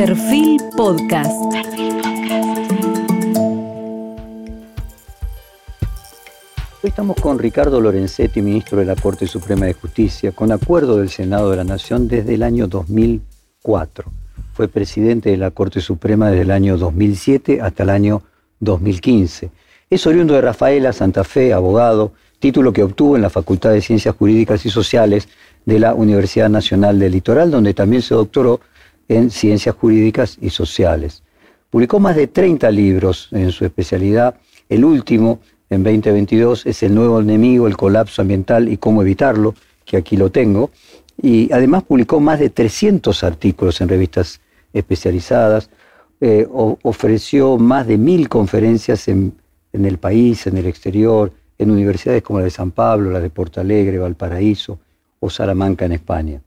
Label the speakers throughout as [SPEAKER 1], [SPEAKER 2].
[SPEAKER 1] Perfil Podcast.
[SPEAKER 2] Hoy estamos con Ricardo Lorenzetti, ministro de la Corte Suprema de Justicia, con acuerdo del Senado de la Nación desde el año 2004. Fue presidente de la Corte Suprema desde el año 2007 hasta el año 2015. Es oriundo de Rafaela, Santa Fe, abogado, título que obtuvo en la Facultad de Ciencias Jurídicas y Sociales de la Universidad Nacional del Litoral, donde también se doctoró en Ciencias Jurídicas y Sociales. Publicó más de 30 libros en su especialidad. El último, en 2022, es El nuevo enemigo, el colapso ambiental y cómo evitarlo, que aquí lo tengo. Y además publicó más de 300 artículos en revistas especializadas. Eh, ofreció más de mil conferencias en, en el país, en el exterior, en universidades como la de San Pablo, la de Porto Alegre, Valparaíso o Salamanca en España.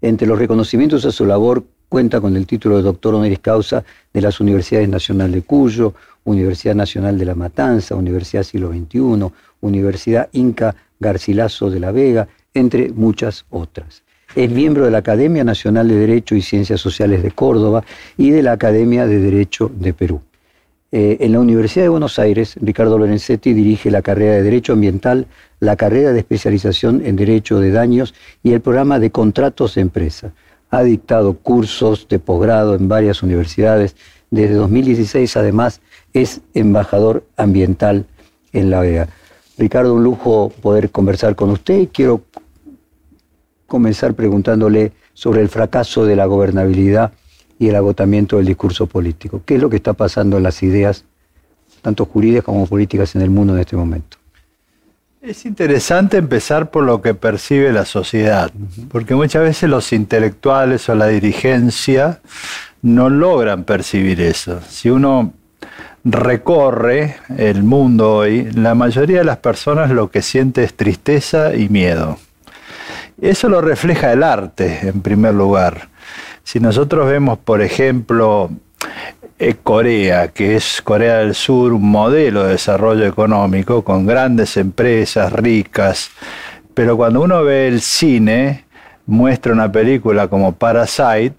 [SPEAKER 2] Entre los reconocimientos a su labor cuenta con el título de doctor honoris causa de las Universidades Nacional de Cuyo, Universidad Nacional de La Matanza, Universidad Siglo XXI, Universidad Inca Garcilaso de la Vega, entre muchas otras. Es miembro de la Academia Nacional de Derecho y Ciencias Sociales de Córdoba y de la Academia de Derecho de Perú. Eh, en la Universidad de Buenos Aires, Ricardo Lorenzetti dirige la carrera de Derecho Ambiental, la carrera de especialización en Derecho de Daños y el programa de Contratos de Empresa. Ha dictado cursos de posgrado en varias universidades. Desde 2016, además, es embajador ambiental en la OEA. Ricardo, un lujo poder conversar con usted. Quiero comenzar preguntándole sobre el fracaso de la gobernabilidad y el agotamiento del discurso político. ¿Qué es lo que está pasando en las ideas, tanto jurídicas como políticas, en el mundo en este momento?
[SPEAKER 3] Es interesante empezar por lo que percibe la sociedad, porque muchas veces los intelectuales o la dirigencia no logran percibir eso. Si uno recorre el mundo hoy, la mayoría de las personas lo que siente es tristeza y miedo. Eso lo refleja el arte, en primer lugar. Si nosotros vemos, por ejemplo, eh, Corea, que es Corea del Sur, un modelo de desarrollo económico con grandes empresas ricas, pero cuando uno ve el cine, muestra una película como Parasite,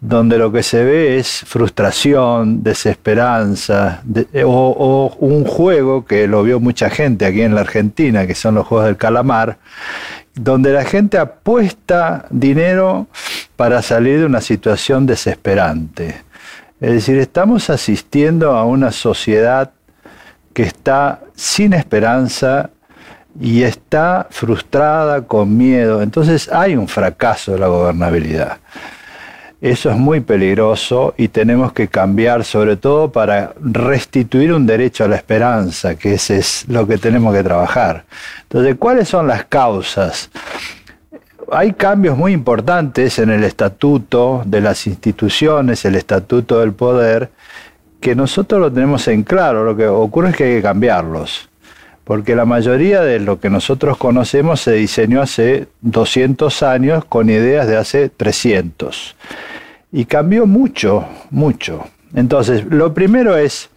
[SPEAKER 3] donde lo que se ve es frustración, desesperanza, o, un juego que lo vio mucha gente aquí en la Argentina, que son los Juegos del Calamar, donde la gente apuesta dinero para salir de una situación desesperante. Es decir, estamos asistiendo a una sociedad que está sin esperanza y está frustrada, con miedo. Entonces hay un fracaso de la gobernabilidad. Eso es muy peligroso y tenemos que cambiar sobre todo para restituir un derecho a la esperanza, que ese es lo que tenemos que trabajar. Entonces, ¿cuáles son las causas? Hay cambios muy importantes en el estatuto de las instituciones, el estatuto del poder, que nosotros lo tenemos en claro. Lo que ocurre es que hay que cambiarlos porque la mayoría de lo que nosotros conocemos se diseñó hace 200 años con ideas de hace 300. Y cambió mucho, mucho. Entonces, lo primero es,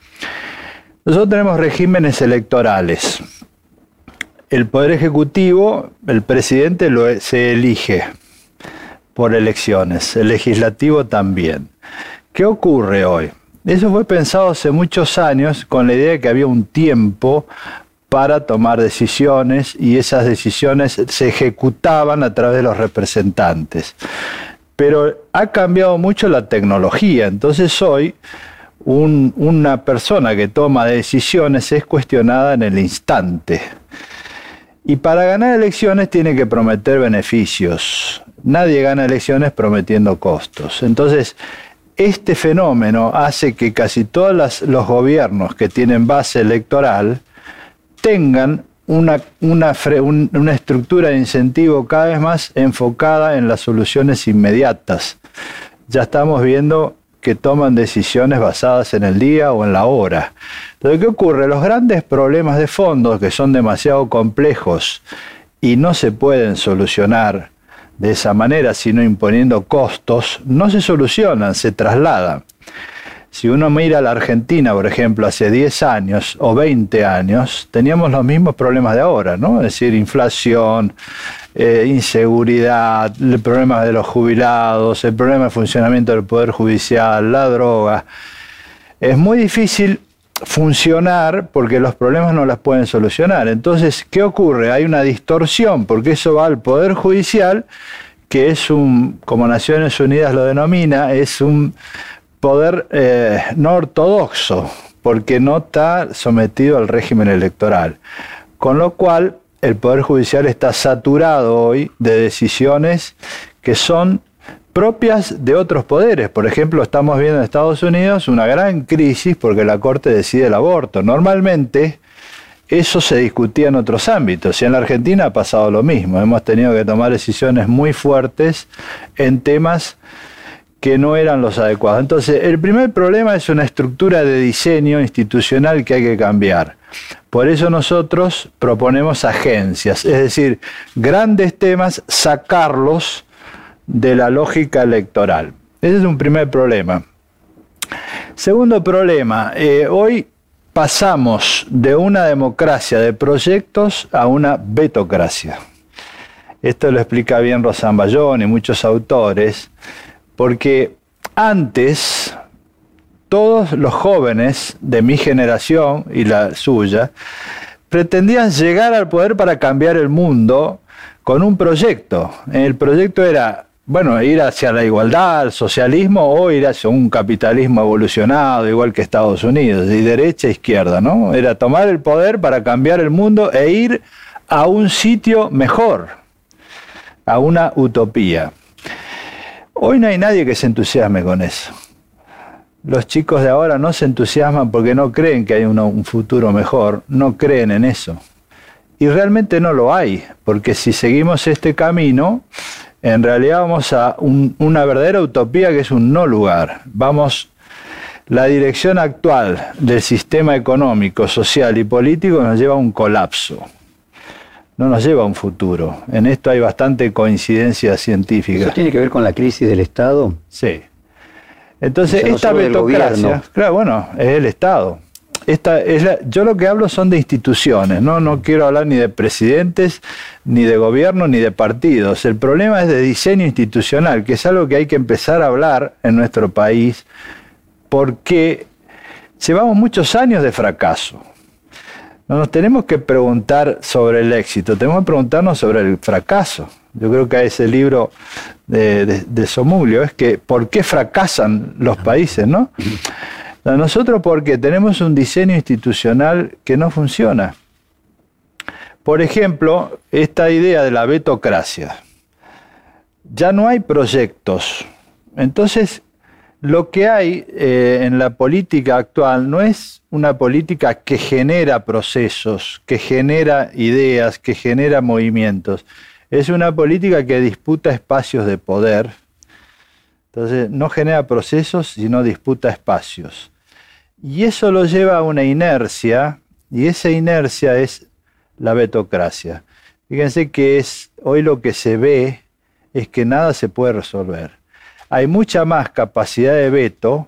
[SPEAKER 3] nosotros tenemos regímenes electorales. El Poder Ejecutivo, el presidente lo, se elige por elecciones, el legislativo también. ¿Qué ocurre hoy? Eso fue pensado hace muchos años con la idea de que había un tiempo para tomar decisiones y esas decisiones se ejecutaban a través de los representantes. Pero ha cambiado mucho la tecnología, entonces hoy una persona que toma decisiones es cuestionada en el instante. Y para ganar elecciones tiene que prometer beneficios. Nadie gana elecciones prometiendo costos. Entonces, este fenómeno hace que casi todos los gobiernos que tienen base electoral tengan una, una, una, estructura de incentivo cada vez más enfocada en las soluciones inmediatas. Ya estamos viendo que toman decisiones basadas en el día o en la hora. Entonces, ¿qué ocurre? Los grandes problemas de fondo, que son demasiado complejos y no se pueden solucionar de esa manera, sino imponiendo costos, no se solucionan, se trasladan. Si uno mira la Argentina, por ejemplo, hace 10 años o 20 años, teníamos los mismos problemas de ahora, ¿no? Es decir, inflación, eh, inseguridad, el problema de los jubilados, el problema de funcionamiento del Poder Judicial, la droga. Es muy difícil funcionar porque los problemas no las pueden solucionar. Entonces, ¿qué ocurre? Hay una distorsión porque eso va al Poder Judicial, que es un, como Naciones Unidas lo denomina, es un poder eh, no ortodoxo, porque no está sometido al régimen electoral. Con lo cual, el Poder Judicial está saturado hoy de decisiones que son propias de otros poderes. Por ejemplo, estamos viendo en Estados Unidos una gran crisis porque la Corte decide el aborto. Normalmente eso se discutía en otros ámbitos y en la Argentina ha pasado lo mismo. Hemos tenido que tomar decisiones muy fuertes en temas que no eran los adecuados. Entonces, el primer problema es una estructura de diseño institucional que hay que cambiar. Por eso nosotros proponemos agencias, es decir, grandes temas, sacarlos de la lógica electoral. Ese es un primer problema. Segundo problema, eh, hoy pasamos de una democracia de proyectos a una betocracia. Esto lo explica bien Rosan Bayón y muchos autores, porque antes todos los jóvenes de mi generación y la suya pretendían llegar al poder para cambiar el mundo con un proyecto. El proyecto era bueno, ir hacia la igualdad, el socialismo o ir hacia un capitalismo evolucionado, igual que Estados Unidos, y derecha e izquierda, ¿no? Era tomar el poder para cambiar el mundo e ir a un sitio mejor, a una utopía. Hoy no hay nadie que se entusiasme con eso. Los chicos de ahora no se entusiasman porque no creen que hay un futuro mejor, no creen en eso. Y realmente no lo hay, porque si seguimos este camino, en realidad vamos a una verdadera utopía que es un no lugar. Vamos, la dirección actual del sistema económico, social y político nos lleva a un colapso. No nos lleva a un futuro. En esto hay bastante coincidencia científica.
[SPEAKER 2] ¿Eso tiene que ver con la crisis del Estado?
[SPEAKER 3] Sí. Entonces, esta betocracia, claro, bueno, es el Estado esta es yo lo que hablo son de instituciones, ¿no? no quiero hablar ni de presidentes, ni de gobierno, ni de partidos. El problema es de diseño institucional, que es algo que hay que empezar a hablar en nuestro país, porque llevamos muchos años de fracaso. No nos tenemos que preguntar sobre el éxito, tenemos que preguntarnos sobre el fracaso. Yo creo que ese libro de, de, de Somulio es que ¿por qué fracasan los países? ¿no? Nosotros porque tenemos un diseño institucional que no funciona. Por ejemplo, esta idea de la betocracia. Ya no hay proyectos. Entonces, lo que hay eh, en la política actual no es una política que genera procesos, que genera ideas, que genera movimientos. Es una política que disputa espacios de poder. Entonces, no genera procesos, sino disputa espacios. Y eso lo lleva a una inercia, y esa inercia es la betocracia. Fíjense que es, hoy lo que se ve es que nada se puede resolver. Hay mucha más capacidad de veto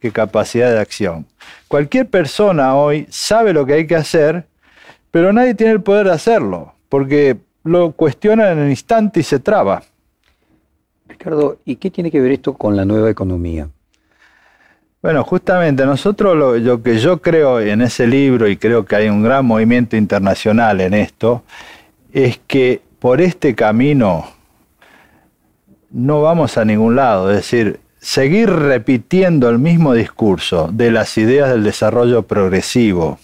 [SPEAKER 3] que capacidad de acción. Cualquier persona hoy sabe lo que hay que hacer, pero nadie tiene el poder de hacerlo, porque lo cuestiona en el instante y se traba.
[SPEAKER 2] Ricardo, ¿y qué tiene que ver esto con la nueva economía?
[SPEAKER 3] Bueno, justamente nosotros lo, que yo creo en ese libro, y creo que hay un gran movimiento internacional en esto, es que por este camino no vamos a ningún lado. Es decir, seguir repitiendo el mismo discurso de las ideas del desarrollo progresivo,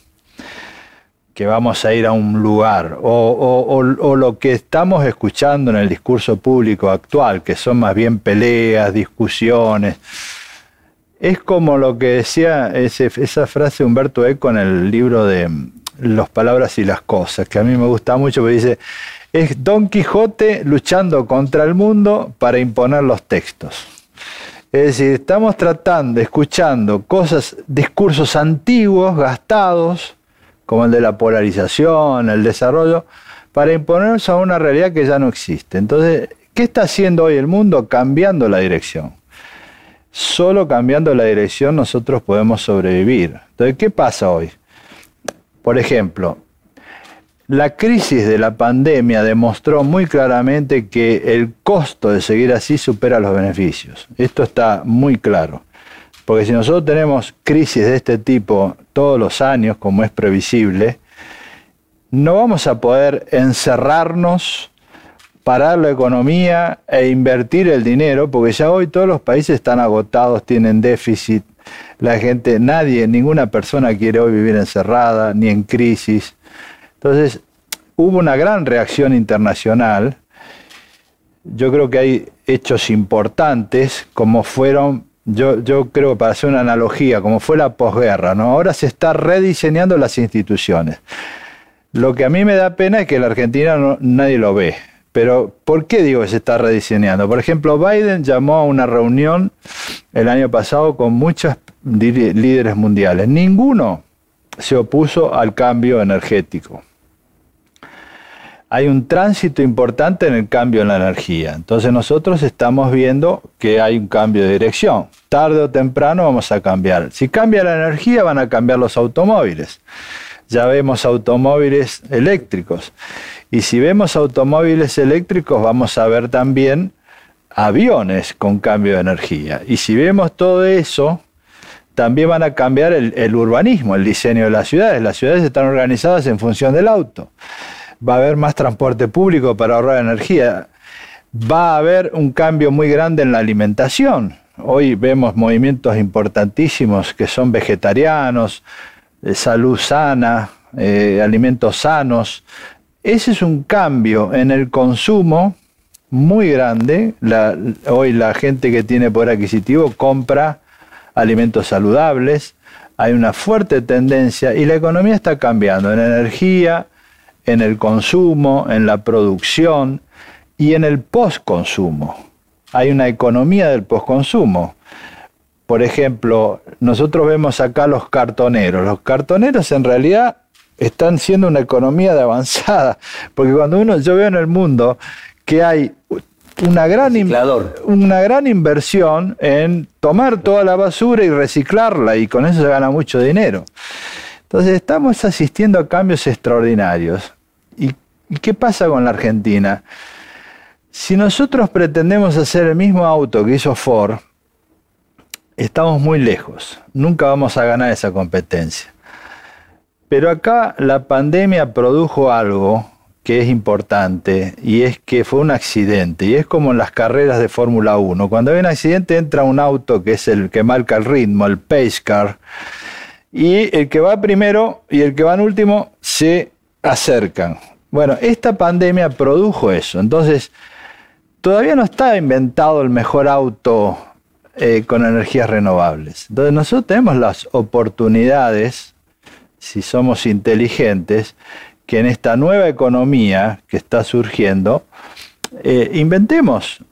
[SPEAKER 3] que vamos a ir a un lugar, o, o, lo que estamos escuchando en el discurso público actual, que son más bien peleas, discusiones es como lo que decía esa frase Humberto Eco en el libro de Los palabras y las cosas, que a mí me gusta mucho, porque dice, es Don Quijote luchando contra el mundo para imponer los textos. Es decir, estamos tratando, escuchando cosas, discursos antiguos, gastados, como el de la polarización, el desarrollo, para imponernos a una realidad que ya no existe. Entonces, ¿qué está haciendo hoy el mundo? Cambiando la dirección. Solo cambiando la dirección nosotros podemos sobrevivir. Entonces, ¿qué pasa hoy? Por ejemplo, La crisis de la pandemia demostró muy claramente que el costo de seguir así supera los beneficios. Esto está muy claro. Porque si nosotros tenemos crisis de este tipo todos los años, como es previsible, no vamos a poder encerrarnos, parar la economía e invertir el dinero, porque ya hoy todos los países están agotados, tienen déficit, la gente, nadie, ninguna persona quiere hoy vivir encerrada, ni en crisis. Entonces, hubo una gran reacción internacional. Yo creo que hay hechos importantes, como fueron, yo, yo creo, para hacer una analogía, como fue la posguerra, ¿no? Ahora se está rediseñando las instituciones. Lo que a mí me da pena es que la Argentina nadie lo ve. Pero, ¿por qué digo que se está rediseñando? Por ejemplo, Biden llamó a una reunión el año pasado con muchos líderes mundiales. Ninguno se opuso al cambio energético hay un tránsito importante en el cambio en la energía. Entonces nosotros estamos viendo que hay un cambio de dirección. Tarde o temprano vamos a cambiar. Si cambia la energía van a cambiar los automóviles. Ya vemos automóviles eléctricos. Y si vemos automóviles eléctricos vamos a ver también aviones con cambio de energía. Y si vemos todo eso, también van a cambiar el, urbanismo, el diseño de las ciudades. Las ciudades están organizadas en función del auto va a haber más transporte público para ahorrar energía, va a haber un cambio muy grande en la alimentación. Hoy vemos movimientos importantísimos que son vegetarianos, de salud sana, eh, alimentos sanos. Ese es un cambio en el consumo muy grande. hoy la gente que tiene poder adquisitivo compra alimentos saludables. Hay una fuerte tendencia y la economía está cambiando en energía, en el consumo, en la producción y en el postconsumo. Hay una economía del postconsumo. Por ejemplo, nosotros vemos acá los cartoneros. Los cartoneros en realidad están siendo una economía de avanzada, porque cuando uno, yo veo en el mundo que hay una gran, una gran inversión en tomar toda la basura y reciclarla y con eso se gana mucho dinero. Entonces estamos asistiendo a cambios extraordinarios. ¿Y, qué pasa con la Argentina? Si nosotros pretendemos hacer el mismo auto que hizo Ford, estamos muy lejos. Nunca vamos a ganar esa competencia. Pero acá la pandemia produjo algo que es importante y es que fue un accidente y es como en las carreras de Fórmula 1. Cuando hay un accidente entra un auto que es el que marca el ritmo, el pace car, y el que va primero y el que va en último se acercan. Bueno, esta pandemia produjo eso. Entonces, todavía no está inventado el mejor auto eh, con energías renovables. Entonces, nosotros tenemos las oportunidades, si somos inteligentes, que en esta nueva economía que está surgiendo, eh, inventemos.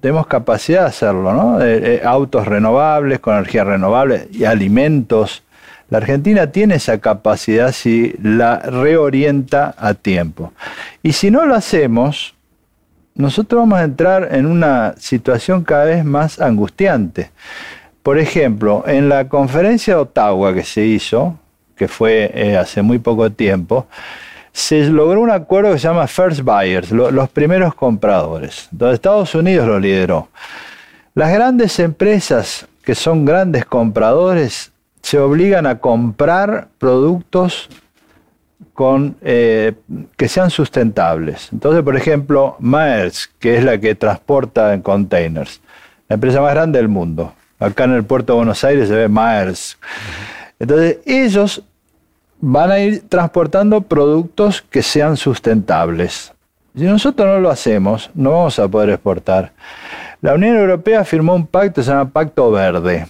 [SPEAKER 3] Tenemos capacidad de hacerlo, ¿no? Eh, autos renovables, con energías renovables y alimentos la Argentina tiene esa capacidad si la reorienta a tiempo. Y si no lo hacemos, nosotros vamos a entrar en una situación cada vez más angustiante. Por ejemplo, en la conferencia de Ottawa que se hizo, que fue eh, hace muy poco tiempo, se logró un acuerdo que se llama First Buyers, los primeros compradores. Entonces Estados Unidos lo lideró. Las grandes empresas que son grandes compradores se obligan a comprar productos eh, que sean sustentables. Entonces, por ejemplo, Maersk, que es la que transporta en containers, la empresa más grande del mundo. Acá en el puerto de Buenos Aires se ve Maersk. Entonces, ellos van a ir transportando productos que sean sustentables. Si nosotros no lo hacemos, no vamos a poder exportar. La Unión Europea firmó un pacto, se llama Pacto Verde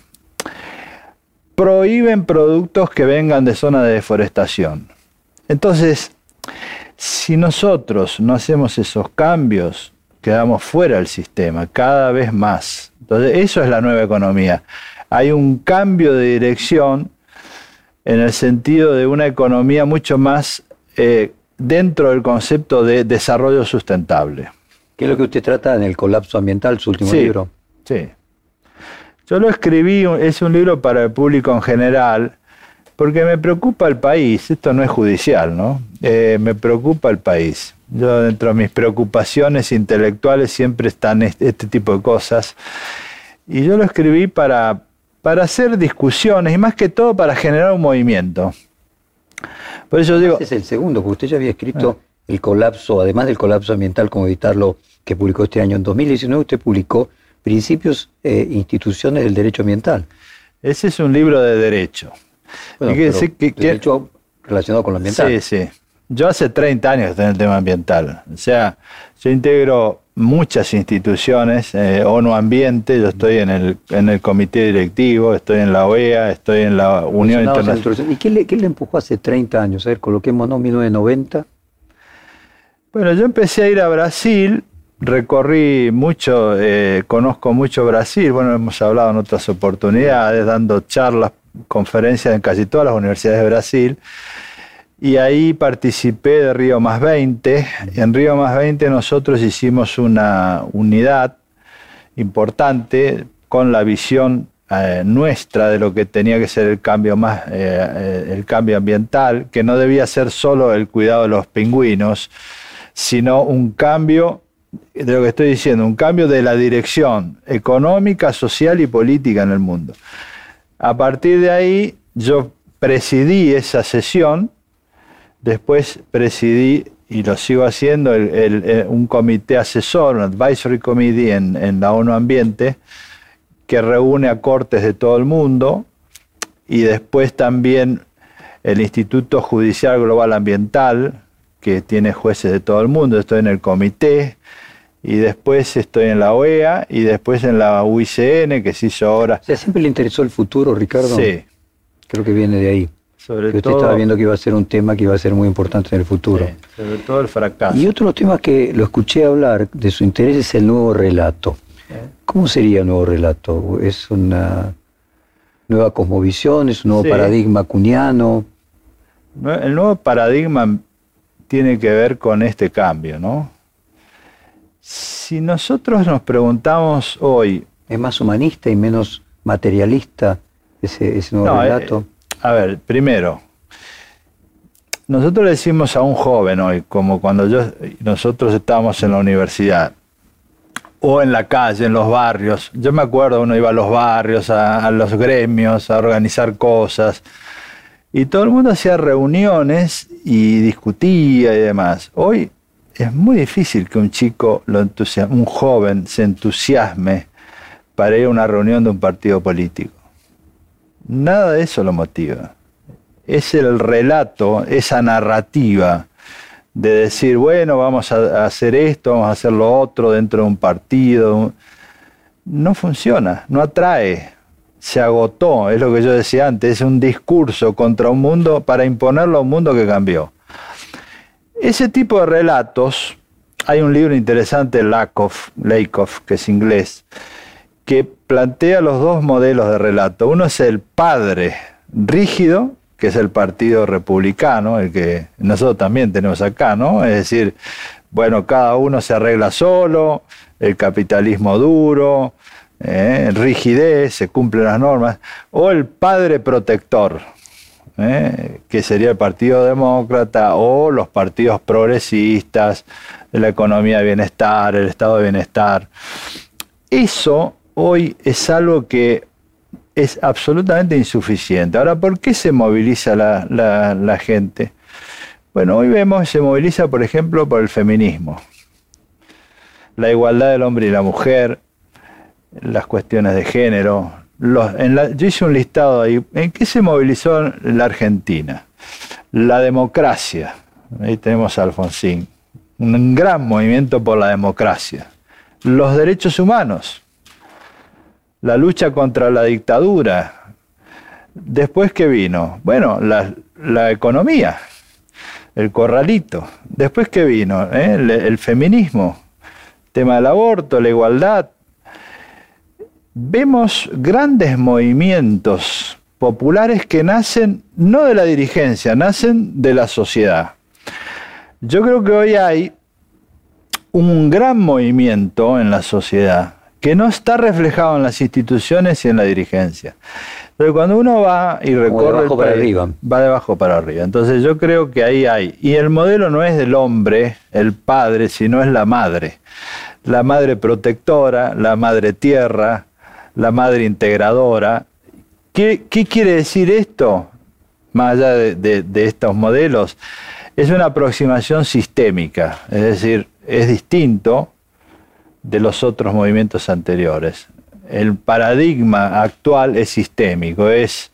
[SPEAKER 3] prohíben productos que vengan de zona de deforestación. Entonces, si nosotros no hacemos esos cambios, quedamos fuera del sistema cada vez más. Entonces, eso es la nueva economía. Hay un cambio de dirección en el sentido de una economía mucho más eh, dentro del concepto de desarrollo sustentable.
[SPEAKER 2] ¿Qué es lo que usted trata en el colapso ambiental, su último libro?
[SPEAKER 3] Sí. Yo lo escribí, es un libro para el público en general, Porque me preocupa el país, esto no es judicial, ¿no? Eh, me preocupa el país. Yo dentro de mis preocupaciones intelectuales siempre están este, este, tipo de cosas. Y yo lo escribí para, para hacer discusiones y más que todo para generar un movimiento.
[SPEAKER 2] Por eso digo... Este es el segundo, porque usted ya había escrito ah. el colapso, además del colapso ambiental, como evitarlo, que publicó este año. En 2019 usted publicó Principios e Instituciones del Derecho Ambiental.
[SPEAKER 3] Ese es un libro de derecho.
[SPEAKER 2] Bueno, que, derecho relacionado con lo ambiental.
[SPEAKER 3] Sí, sí. Yo hace 30 años que estoy en el tema ambiental. O sea, yo integro muchas instituciones, eh, ONU Ambiente, yo estoy en el, en el comité directivo, estoy en la OEA, estoy en la Unión Internacional.
[SPEAKER 2] ¿Y qué le, qué le, empujó hace 30 años? A ver, coloquémonos 1990.
[SPEAKER 3] Bueno, yo empecé a ir a Brasil, recorrí mucho, eh, conozco mucho Brasil, bueno, hemos hablado en otras oportunidades, dando charlas, conferencias en casi todas las universidades de Brasil y ahí participé de Río Más 20. En Río Más 20 nosotros hicimos una unidad importante con la visión eh, nuestra de lo que tenía que ser el cambio más eh, el cambio ambiental, que no debía ser solo el cuidado de los pingüinos, sino un cambio de lo que estoy diciendo, un cambio de la dirección económica, social y política en el mundo. A partir de ahí yo presidí esa sesión Después presidí, y lo sigo haciendo, un comité asesor, un advisory committee en, la ONU Ambiente, que reúne a cortes de todo el mundo, y después también el Instituto Judicial Global Ambiental, que tiene jueces de todo el mundo, estoy en el comité, y después estoy en la OEA, y después en la UICN, que se hizo ahora.
[SPEAKER 2] O sea, siempre le interesó el futuro, Ricardo.
[SPEAKER 3] Sí.
[SPEAKER 2] Creo que viene de ahí. Sobre usted estaba viendo que iba a ser un tema que iba a ser muy importante en el futuro.
[SPEAKER 3] sobre todo el fracaso.
[SPEAKER 2] Y otro tema que lo escuché hablar de su interés es el nuevo relato. ¿Cómo sería el nuevo relato? ¿Es una nueva cosmovisión? ¿Es un nuevo paradigma cuniano?
[SPEAKER 3] El nuevo paradigma tiene que ver con este cambio, ¿no? Si nosotros nos preguntamos hoy...
[SPEAKER 2] ¿Es más humanista y menos materialista ese, nuevo relato?
[SPEAKER 3] Eh, a ver, primero, nosotros le decimos a un joven hoy, como cuando yo, nosotros estábamos en la universidad, o en la calle, en los barrios. Yo me acuerdo, uno iba a los barrios, a, los gremios, a organizar cosas, y todo el mundo hacía reuniones y discutía y demás. Hoy es muy difícil que un chico, lo un joven, se entusiasme para ir a una reunión de un partido político. Nada de eso lo motiva. Es el relato, esa narrativa de decir, bueno, vamos a hacer esto, vamos a hacer lo otro dentro de un partido. No funciona, no atrae, se agotó, es lo que yo decía antes, es un discurso contra un mundo para imponerlo a un mundo que cambió. Ese tipo de relatos, hay un libro interesante, Lakoff, Lakoff, que es inglés, que plantea los dos modelos de relato. Uno es el padre rígido, que es el Partido Republicano, el que nosotros también tenemos acá, ¿no? Es decir, bueno, cada uno se arregla solo, el capitalismo duro, eh, rigidez, se cumplen las normas, o el padre protector, eh, que sería el Partido Demócrata, o los partidos progresistas, la economía de bienestar, el estado de bienestar. Eso hoy es algo que es absolutamente insuficiente. Ahora, ¿por qué se moviliza la, gente? Bueno, hoy vemos, se moviliza, por ejemplo, por el feminismo, la igualdad del hombre y la mujer, las cuestiones de género. yo hice un listado ahí. ¿En qué se movilizó la Argentina? La democracia. Ahí tenemos a Alfonsín. Un gran movimiento por la democracia. Los derechos humanos la lucha contra la dictadura. Después que vino, bueno, la, economía, el corralito. Después que vino, ¿Eh? el, feminismo, tema del aborto, la igualdad. Vemos grandes movimientos populares que nacen no de la dirigencia, nacen de la sociedad. Yo creo que hoy hay un gran movimiento en la sociedad que no está reflejado en las instituciones y en la dirigencia. Pero cuando uno va y recorre
[SPEAKER 2] el para arriba.
[SPEAKER 3] va de abajo para arriba. Entonces yo creo que ahí hay. Y el modelo no es del hombre, el padre, sino es la madre. La madre protectora, la madre tierra, la madre integradora. ¿Qué, quiere decir esto? Más allá de, de estos modelos, es una aproximación sistémica, es decir, es distinto de los otros movimientos anteriores el paradigma actual es sistémico, es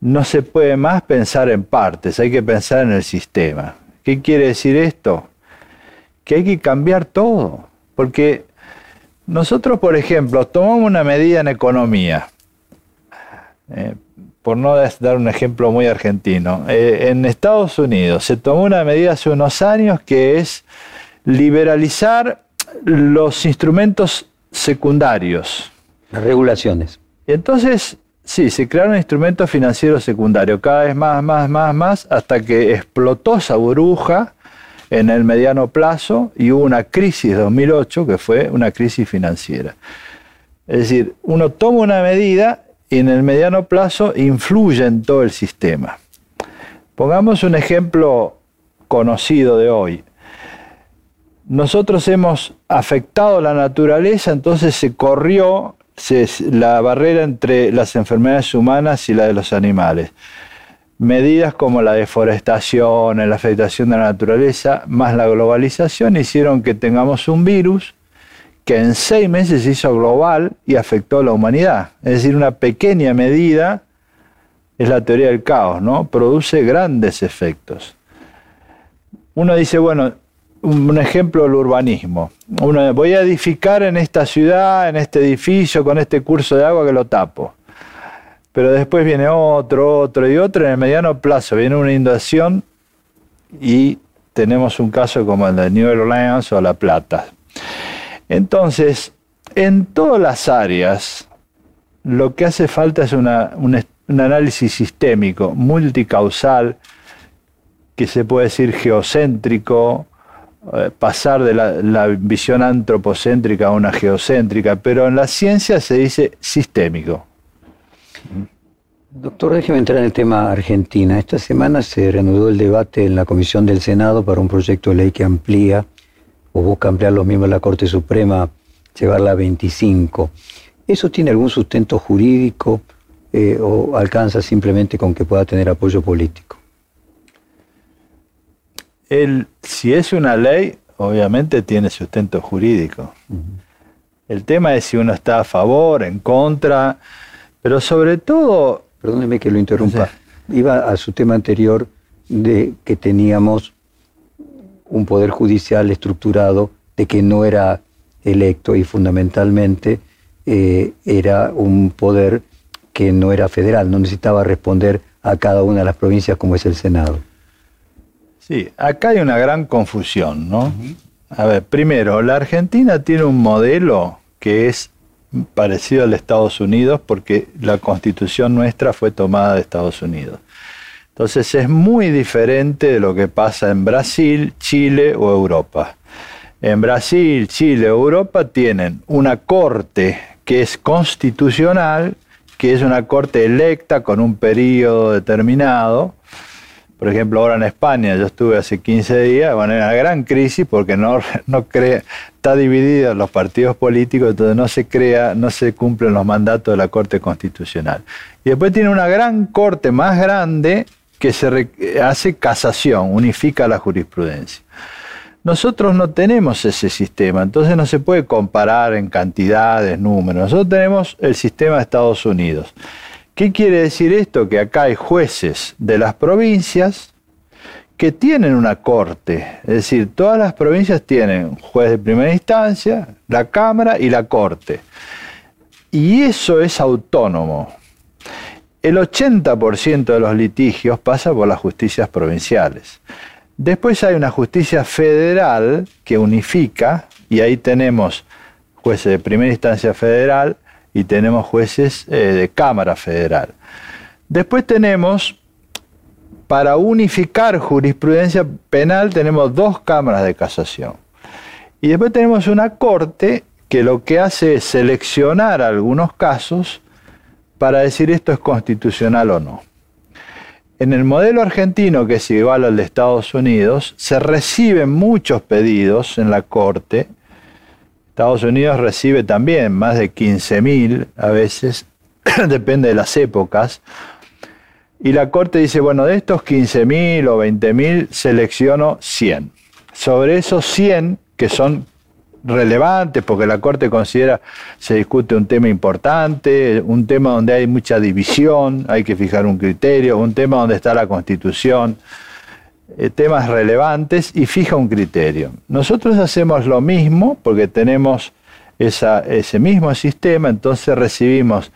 [SPEAKER 3] no se puede más pensar en partes, hay que pensar en el sistema. ¿Qué quiere decir esto? Que hay que cambiar todo, porque nosotros, por ejemplo, tomamos una medida en economía, eh, por no dar un ejemplo muy argentino, eh, en Estados Unidos se tomó una medida hace unos años que es liberalizar los instrumentos secundarios,
[SPEAKER 2] regulaciones.
[SPEAKER 3] Y entonces, sí, se crearon instrumentos financieros secundarios, cada vez más, más, más, más, hasta que explotó esa burbuja en el mediano plazo y hubo una crisis de 2008 que fue una crisis financiera. Es decir, uno toma una medida y en el mediano plazo influye en todo el sistema. Pongamos un ejemplo conocido de hoy. Nosotros hemos afectado la naturaleza, entonces se corrió la barrera entre las enfermedades humanas y la de los animales. Medidas como la deforestación, la afectación de la naturaleza, más la globalización, hicieron que tengamos un virus que en seis meses se hizo global y afectó a la humanidad. Es decir, una pequeña medida es la teoría del caos, ¿no? Produce grandes efectos. Uno dice, bueno, un ejemplo del urbanismo. Uno, voy a edificar en esta ciudad, en este edificio, con este curso de agua que lo tapo. Pero después viene otro, otro y otro. En el mediano plazo viene una inundación y tenemos un caso como el de New Orleans o La Plata. Entonces, en todas las áreas, lo que hace falta es un análisis sistémico, multicausal, que se puede decir geocéntrico, eh, pasar de la, visión antropocéntrica a una geocéntrica, pero en la ciencia se dice sistémico.
[SPEAKER 2] Doctor, déjeme entrar en el tema Argentina. Esta semana se reanudó el debate en la Comisión del Senado para un proyecto de ley que amplía o busca ampliar los miembros de la Corte Suprema, llevarla a 25. ¿Eso tiene algún sustento jurídico eh, o alcanza simplemente con que pueda tener apoyo político?
[SPEAKER 3] si es una ley, obviamente tiene sustento jurídico. El tema es si uno está a favor, en contra, pero sobre todo...
[SPEAKER 2] Perdóneme que lo interrumpa. Iba a su tema anterior de que teníamos un poder judicial estructurado, de que no era electo y fundamentalmente eh, era un poder que no era federal, no necesitaba responder a cada una de las provincias como es el Senado.
[SPEAKER 3] Sí, acá hay una gran confusión, ¿no? A ver, primero, la Argentina tiene un modelo que es parecido al de Estados Unidos porque la constitución nuestra fue tomada de Estados Unidos. Entonces es muy diferente de lo que pasa en Brasil, Chile o Europa. En Brasil, Chile Europa tienen una corte que es constitucional, que es una corte electa con un periodo determinado, por ejemplo, ahora en España, yo estuve hace 15 días, bueno, en una gran crisis porque no, no crea, está dividido los partidos políticos, entonces no se crea, no se cumplen los mandatos de la Corte Constitucional. Y después tiene una gran corte más grande que se hace casación, unifica la jurisprudencia. Nosotros no tenemos ese sistema, entonces no se puede comparar en cantidades, números. Nosotros tenemos el sistema de Estados Unidos. ¿Qué quiere decir esto? Que acá hay jueces de las provincias que tienen una corte, es decir, todas las provincias tienen juez de primera instancia, la Cámara y la Corte. Y eso es autónomo. El 80% de los litigios pasa por las justicias provinciales. Después hay una justicia federal que unifica, y ahí tenemos jueces de primera instancia federal, y tenemos jueces eh, de Cámara Federal. Después tenemos, para unificar jurisprudencia penal, tenemos dos cámaras de casación. Y después tenemos una corte que lo que hace es seleccionar algunos casos para decir esto es constitucional o no. En el modelo argentino, que es igual al de Estados Unidos, se reciben muchos pedidos en la Corte. Estados Unidos recibe también más de 15.000 a veces, depende de las épocas. Y la Corte dice, bueno, de estos 15.000 o 20.000 selecciono 100. Sobre esos 100, que son relevantes porque la Corte considera se discute un tema importante, un tema donde hay mucha división, hay que fijar un criterio, un tema donde está la Constitución, eh, temas relevantes y fija un criterio. Nosotros hacemos lo mismo porque tenemos ese mismo sistema, entonces recibimos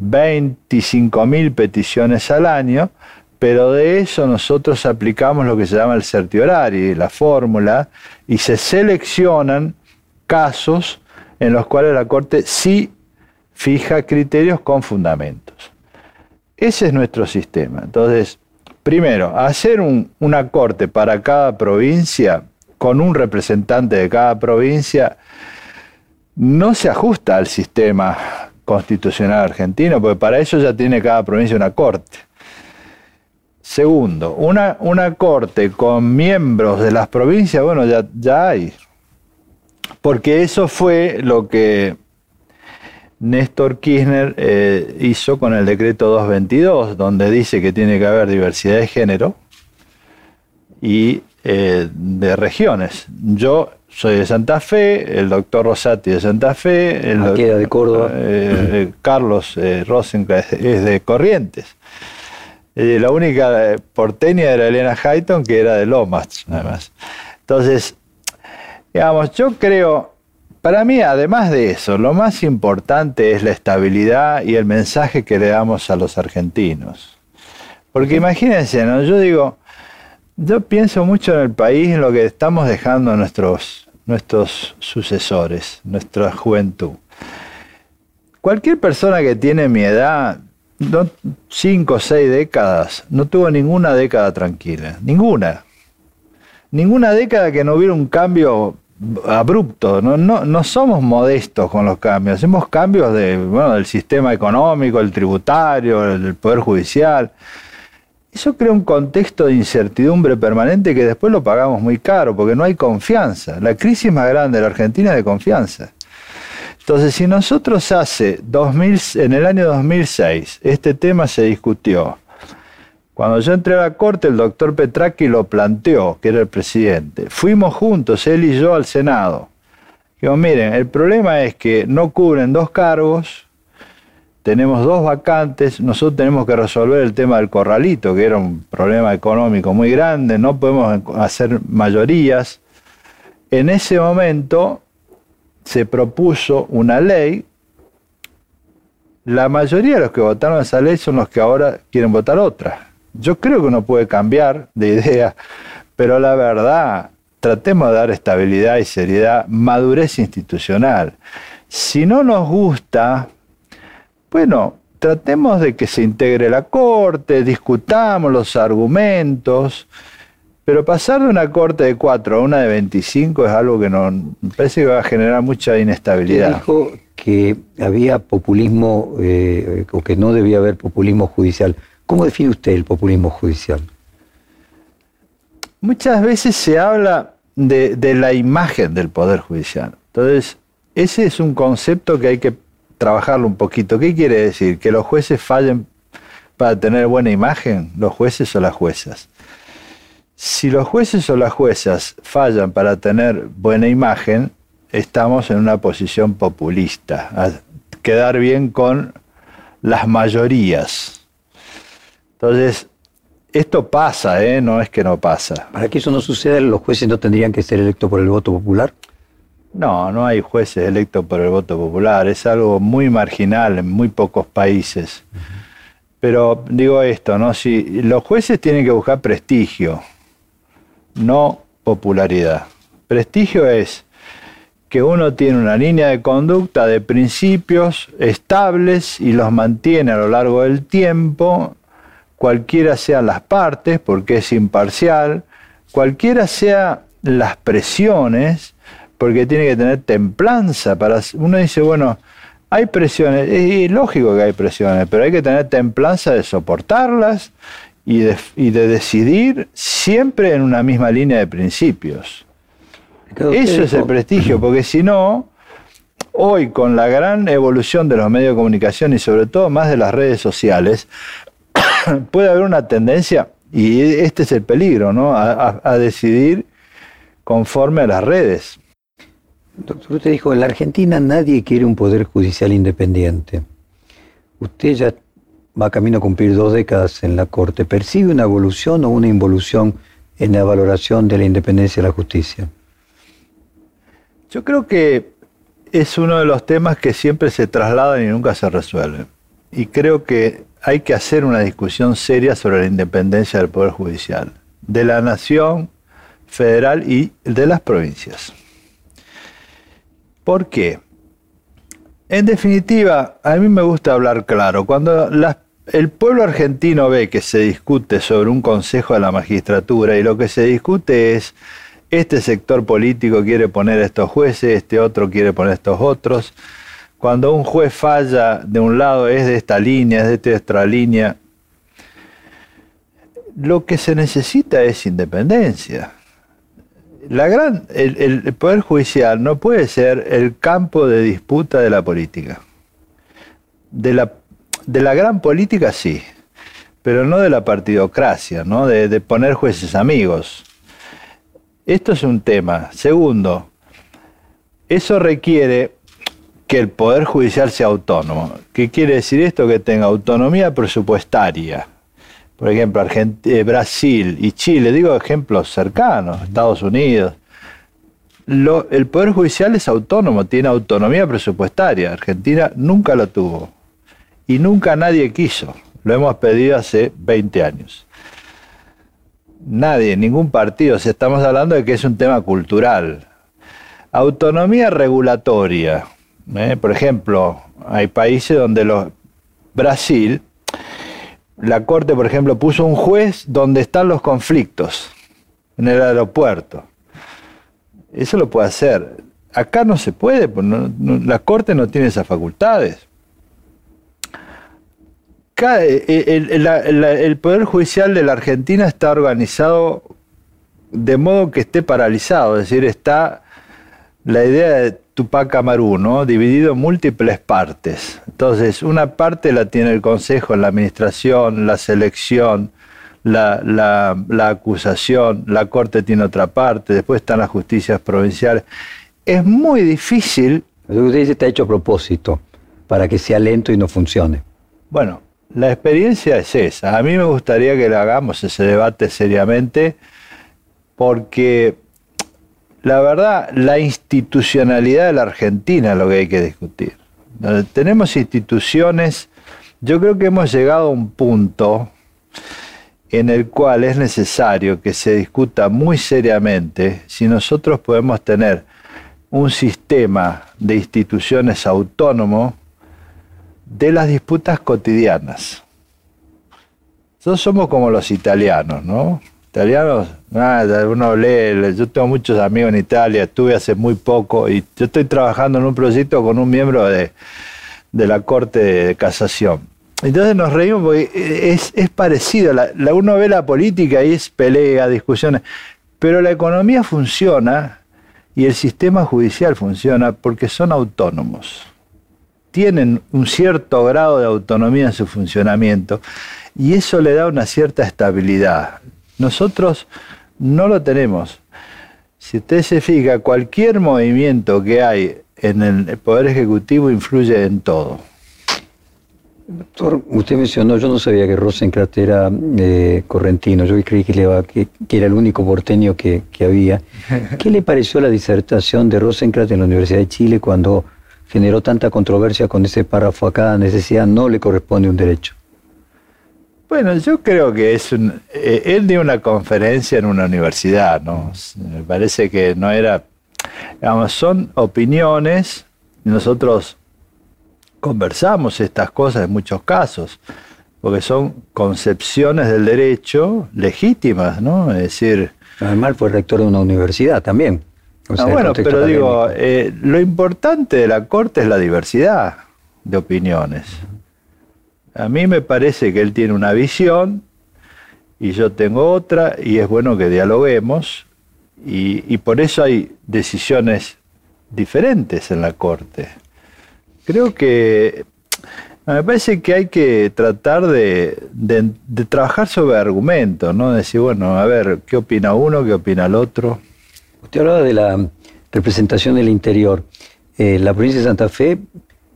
[SPEAKER 3] 25.000 peticiones al año, pero de eso nosotros aplicamos lo que se llama el certiorari, la fórmula, y se seleccionan casos en los cuales la Corte sí fija criterios con fundamentos. Ese es nuestro sistema. Entonces, primero, hacer una Corte para cada provincia, con un representante de cada provincia, no se ajusta al sistema constitucional argentino, porque para eso ya tiene cada provincia una corte. Segundo, una, una corte con miembros de las provincias, bueno, ya, ya hay porque eso fue lo que Néstor Kirchner eh, hizo con el decreto 222, donde dice que tiene que haber diversidad de género y eh, de regiones. Yo soy de Santa Fe, el doctor Rosati de Santa Fe, el
[SPEAKER 2] Aquí de Córdoba.
[SPEAKER 3] Eh, Carlos Rosenkranz es de Corrientes. la única porteña era Elena Hayton, que era de Lomas, además. Entonces, Digamos, yo creo, para mí, además de eso, lo más importante es la estabilidad y el mensaje que le damos a los argentinos. Porque imagínense, ¿no? yo digo, yo pienso mucho en el país, en lo que estamos dejando a nuestros, nuestros sucesores, nuestra juventud. Cualquier persona que tiene mi edad, cinco o seis décadas, no tuvo ninguna década tranquila, ninguna. Ninguna década que no hubiera un cambio abrupto, no, no, no, somos modestos con los cambios, hacemos cambios de, bueno, del sistema económico, el tributario, el Poder Judicial. Eso crea un contexto de incertidumbre permanente que después lo pagamos muy caro porque no hay confianza. La crisis más grande de la Argentina es de confianza. Entonces, si nosotros hace 2000, en el año 2006 este tema se discutió, cuando yo entré a la corte, el doctor Petraki lo planteó, que era el presidente. Fuimos juntos, él y yo, al Senado. Digo, miren, el problema es que no cubren dos cargos, tenemos dos vacantes, nosotros tenemos que resolver el tema del corralito, que era un problema económico muy grande, no podemos hacer mayorías. En ese momento se propuso una ley. La mayoría de los que votaron esa ley son los que ahora quieren votar otra. Yo creo que uno puede cambiar de idea, pero la verdad, tratemos de dar estabilidad y seriedad, madurez institucional. Si no nos gusta, bueno, tratemos de que se integre la Corte, discutamos los argumentos, pero pasar de una Corte de 4 a una de 25 es algo que no, parece que va a generar mucha inestabilidad.
[SPEAKER 2] Dijo que había populismo, eh, o que no debía haber populismo judicial. ¿Cómo define usted el populismo judicial?
[SPEAKER 3] Muchas veces se habla de, la imagen del Poder Judicial. Entonces, ese es un concepto que hay que trabajarlo un poquito. ¿Qué quiere decir? ¿Que los jueces fallen para tener buena imagen? ¿Los jueces o las juezas? Si los jueces o las juezas fallan para tener buena imagen, estamos en una posición populista, quedar bien con las mayorías. Entonces, esto pasa, ¿eh? no es que no pasa.
[SPEAKER 2] Para que eso no suceda, los jueces no tendrían que ser electos por el voto popular.
[SPEAKER 3] No, no hay jueces electos por el voto popular. Es algo muy marginal en muy pocos países. Pero digo esto, ¿no? Si los jueces tienen que buscar prestigio, no popularidad. Prestigio es que uno tiene una línea de conducta de principios estables y los mantiene a lo largo del tiempo cualquiera sean las partes, porque es imparcial, cualquiera sean las presiones, porque tiene que tener templanza. Para, uno dice, bueno, hay presiones, es lógico que hay presiones, pero hay que tener templanza de soportarlas y de, y de decidir siempre en una misma línea de principios. Eso es el prestigio, porque si no, hoy con la gran evolución de los medios de comunicación y sobre todo más de las redes sociales, puede haber una tendencia, y este es el peligro, ¿no? a, decidir conforme a las redes.
[SPEAKER 2] Doctor, usted dijo, en la Argentina nadie quiere un poder judicial independiente. Usted ya va camino a cumplir dos décadas en la Corte. ¿Percibe una evolución o una involución en la valoración de la independencia de la justicia?
[SPEAKER 3] Yo creo que es uno de los temas que siempre se trasladan y nunca se resuelven. Y creo que hay que hacer una discusión seria sobre la independencia del Poder Judicial, de la nación federal y de las provincias. ¿Por qué? En definitiva, a mí me gusta hablar claro. Cuando el pueblo argentino ve que se discute sobre un consejo de la magistratura y lo que se discute es este sector político quiere poner a estos jueces, este otro quiere poner a estos otros. Cuando un juez falla de un lado es de esta línea, es de esta línea. Lo que se necesita es independencia. La gran, el, el Poder Judicial no puede ser el campo de disputa de la política. De la, de la gran política sí, pero no de la partidocracia, ¿no? de, de poner jueces amigos. Esto es un tema. Segundo, eso requiere que el Poder Judicial sea autónomo. ¿Qué quiere decir esto? Que tenga autonomía presupuestaria. Por ejemplo, eh, Brasil y Chile, digo ejemplos cercanos, Estados Unidos. el Poder Judicial es autónomo, tiene autonomía presupuestaria. Argentina nunca lo tuvo. Y nunca nadie quiso. Lo hemos pedido hace 20 años nadie, ningún partido, si estamos hablando de que es un tema cultural. Autonomía regulatoria. ¿Eh? Por ejemplo, hay países donde los, Brasil, la Corte, por ejemplo, puso un juez donde están los conflictos, en el aeropuerto. Eso lo puede hacer. Acá no se puede, pues la Corte no tiene esas facultades. Eh, eh, el, Poder Judicial de la Argentina está organizado de modo que esté paralizado, es decir, está la idea de Tupac Amaru, ¿no? dividido en múltiples partes. Entonces, una parte la tiene el Consejo, la administración, la selección, la, la, acusación, la Corte tiene otra parte, después están las justicias provinciales. Es muy difícil.
[SPEAKER 2] Lo que usted dice está hecho a propósito, para que sea lento y no funcione.
[SPEAKER 3] Bueno, la experiencia es esa. A mí me gustaría que le hagamos ese debate seriamente porque la verdad, la institucionalidad de la Argentina es lo que hay que discutir. Tenemos instituciones, yo creo que hemos llegado a un punto en el cual es necesario que se discuta muy seriamente si nosotros podemos tener un sistema de instituciones autónomo de las disputas cotidianas. Nosotros somos como los italianos, ¿no? Italianos, nada, uno lee, yo tengo muchos amigos en Italia, estuve hace muy poco y yo estoy trabajando en un proyecto con un miembro de, la Corte de Casación. Entonces nos reímos porque es, parecido, uno ve la política y es pelea, discusiones, pero la economía funciona y el sistema judicial funciona porque son autónomos tienen un cierto grado de autonomía en su funcionamiento y eso le da una cierta estabilidad. Nosotros no lo tenemos. Si usted se fija, cualquier movimiento que hay en el Poder Ejecutivo influye en todo.
[SPEAKER 2] Doctor, usted mencionó, yo no sabía que Rosencrantz era eh, correntino, yo creí que, le que, era el único porteño que, que, había. ¿Qué le pareció la disertación de Rosencrantz en la Universidad de Chile cuando generó tanta controversia con ese párrafo acá, necesidad no le corresponde un derecho?
[SPEAKER 3] Bueno, yo creo que es un... Eh, él dio una conferencia en una universidad, ¿no? Me parece que no era... Digamos, son opiniones, nosotros conversamos estas cosas en muchos casos, porque son concepciones del derecho legítimas, ¿no? Es decir...
[SPEAKER 2] Además fue rector de una universidad también.
[SPEAKER 3] Ah, bueno, pero digo, eh, lo importante de la Corte es la diversidad de opiniones. A mí me parece que él tiene una visión y yo tengo otra y es bueno que dialoguemos y, por eso hay decisiones diferentes en la Corte. Creo que me parece que hay que tratar de, trabajar sobre argumentos, ¿no? Decir, bueno, a ver, ¿qué opina uno, qué opina el otro?
[SPEAKER 2] Usted hablaba de la representación del interior. Eh, la provincia de Santa Fe,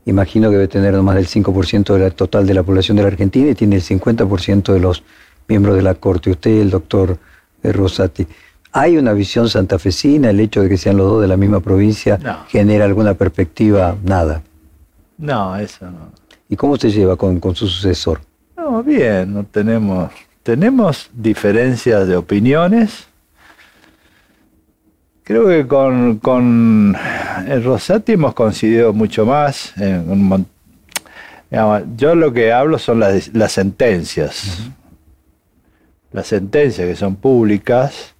[SPEAKER 2] imagino que debe tener más del 5% de la total de la población de la Argentina y tiene el 50% de los miembros de la Corte. Usted el doctor eh, Rosati. ¿Hay una visión santafesina? ¿El hecho de que sean los dos de la misma provincia genera alguna perspectiva? Nada.
[SPEAKER 3] No, eso no.
[SPEAKER 2] ¿Y cómo se lleva con, su sucesor?
[SPEAKER 3] No, bien, no tenemos, tenemos diferencias de opiniones. Creo que con, con el Rosati hemos coincidido mucho más. yo lo que hablo son las, las sentencias. Las sentencias que son públicas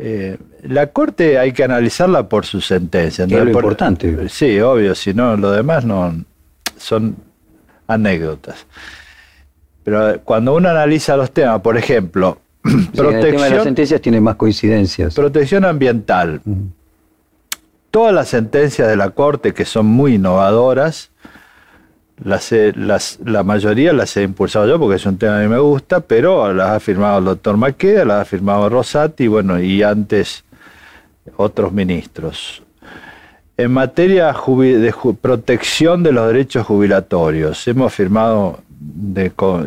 [SPEAKER 3] eh, la Corte hay que analizarla por su sentencia.
[SPEAKER 2] Es lo importante.
[SPEAKER 3] Sí, obvio, si no, lo demás no son anécdotas. Pero cuando uno analiza los temas, por ejemplo,
[SPEAKER 2] protección, el tema de las sentencias tiene más coincidencias.
[SPEAKER 3] Protección ambiental. Todas las sentencias de la Corte que son muy innovadoras, la mayoría las he impulsado yo porque es un tema que me gusta, pero las ha firmado el doctor Maqueda, las ha firmado Rosati, bueno, y antes otros ministros. En materia de protección de los derechos jubilatorios, hemos firmado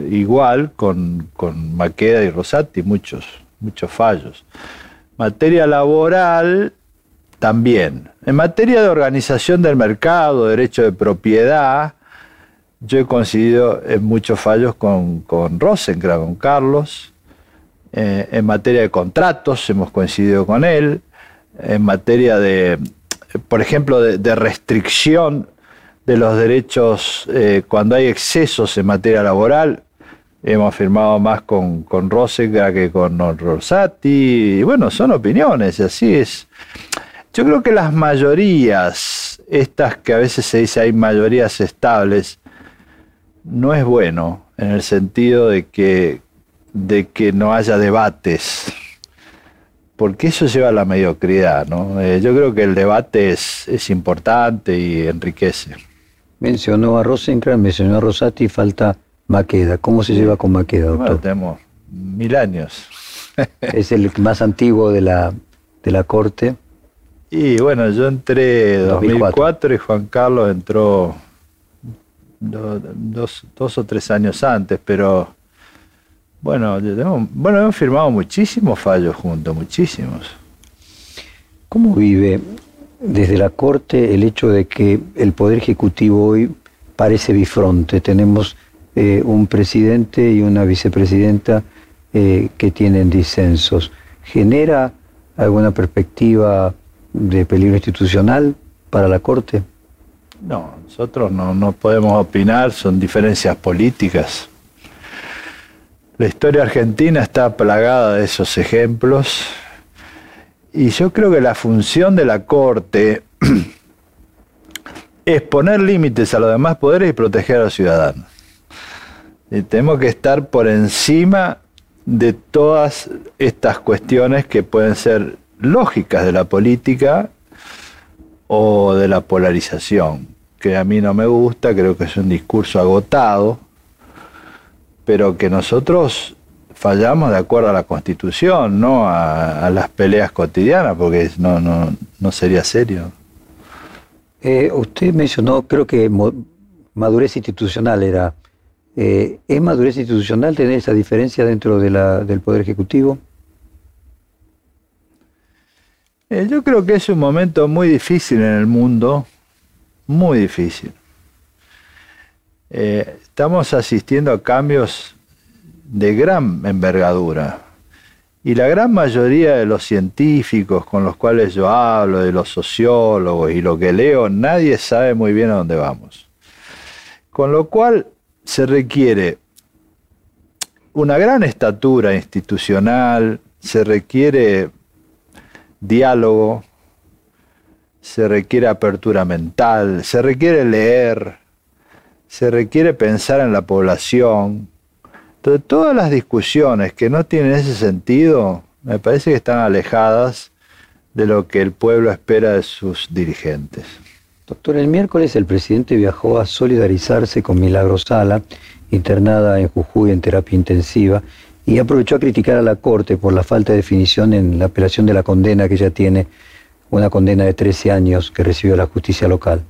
[SPEAKER 3] igual con, con, Maqueda y Rosati muchos, muchos fallos. Materia laboral, también. En materia de organización del mercado, derecho de propiedad, yo he coincidido en muchos fallos con, con con Carlos. Eh, en materia de contratos hemos coincidido con él. En materia de, por ejemplo, de, restricción de los derechos eh, cuando hay excesos en materia laboral, hemos firmado más con, con que con Rosati. Y bueno, son opiniones, así es. Yo creo que las mayorías, estas que a veces se dice hay mayorías estables, no es bueno en el sentido de que, de que no haya debates, porque eso lleva a la mediocridad. ¿no? Eh, yo creo que el debate es, es importante y enriquece.
[SPEAKER 2] Mencionó a Rosencrantz, mencionó a Rosati, falta Maqueda. ¿Cómo se lleva con Maqueda, doctor?
[SPEAKER 3] Bueno, tenemos mil años.
[SPEAKER 2] es el más antiguo de la, de la corte.
[SPEAKER 3] Y bueno, yo entré en 2004 y Juan Carlos entró dos, dos o tres años antes, pero bueno, bueno, hemos firmado muchísimos fallos juntos, muchísimos.
[SPEAKER 2] ¿Cómo vive desde la Corte el hecho de que el Poder Ejecutivo hoy parece bifronte? Tenemos eh, un presidente y una vicepresidenta eh, que tienen disensos. ¿Genera alguna perspectiva de peligro institucional para la Corte?
[SPEAKER 3] No, nosotros no, podemos opinar, son diferencias políticas. La historia argentina está plagada de esos ejemplos y yo creo que la función de la Corte es poner límites a los demás poderes y proteger a los ciudadanos. Y tenemos que estar por encima de todas estas cuestiones que pueden ser lógicas de la política o de la polarización que a mí no me gusta, creo que es un discurso agotado, pero que nosotros fallamos de acuerdo a la Constitución, no a, las peleas cotidianas, porque no, no, no sería serio.
[SPEAKER 2] Eh, usted mencionó, creo que madurez institucional era. Eh, ¿Es madurez institucional tener esa diferencia dentro de la, del Poder Ejecutivo?
[SPEAKER 3] Eh, yo creo que es un momento muy difícil en el mundo muy difícil. Eh, estamos asistiendo a cambios de gran envergadura. Y la gran mayoría de los científicos con los cuales yo hablo, de los sociólogos y lo que leo, nadie sabe muy bien a dónde vamos. Con lo cual se requiere una gran estatura institucional, se requiere diálogo, se requiere apertura mental, se requiere leer, se requiere pensar en la población. Entonces, todas las discusiones que no tienen ese sentido, me parece que están alejadas de lo que el pueblo espera de sus dirigentes.
[SPEAKER 2] Doctor, el miércoles el presidente viajó a solidarizarse con Milagro Sala, internada en Jujuy en terapia intensiva, y aprovechó a criticar a la Corte por la falta de definición en la apelación de la condena que ella tiene, una condena de 13 años que recibió la justicia local.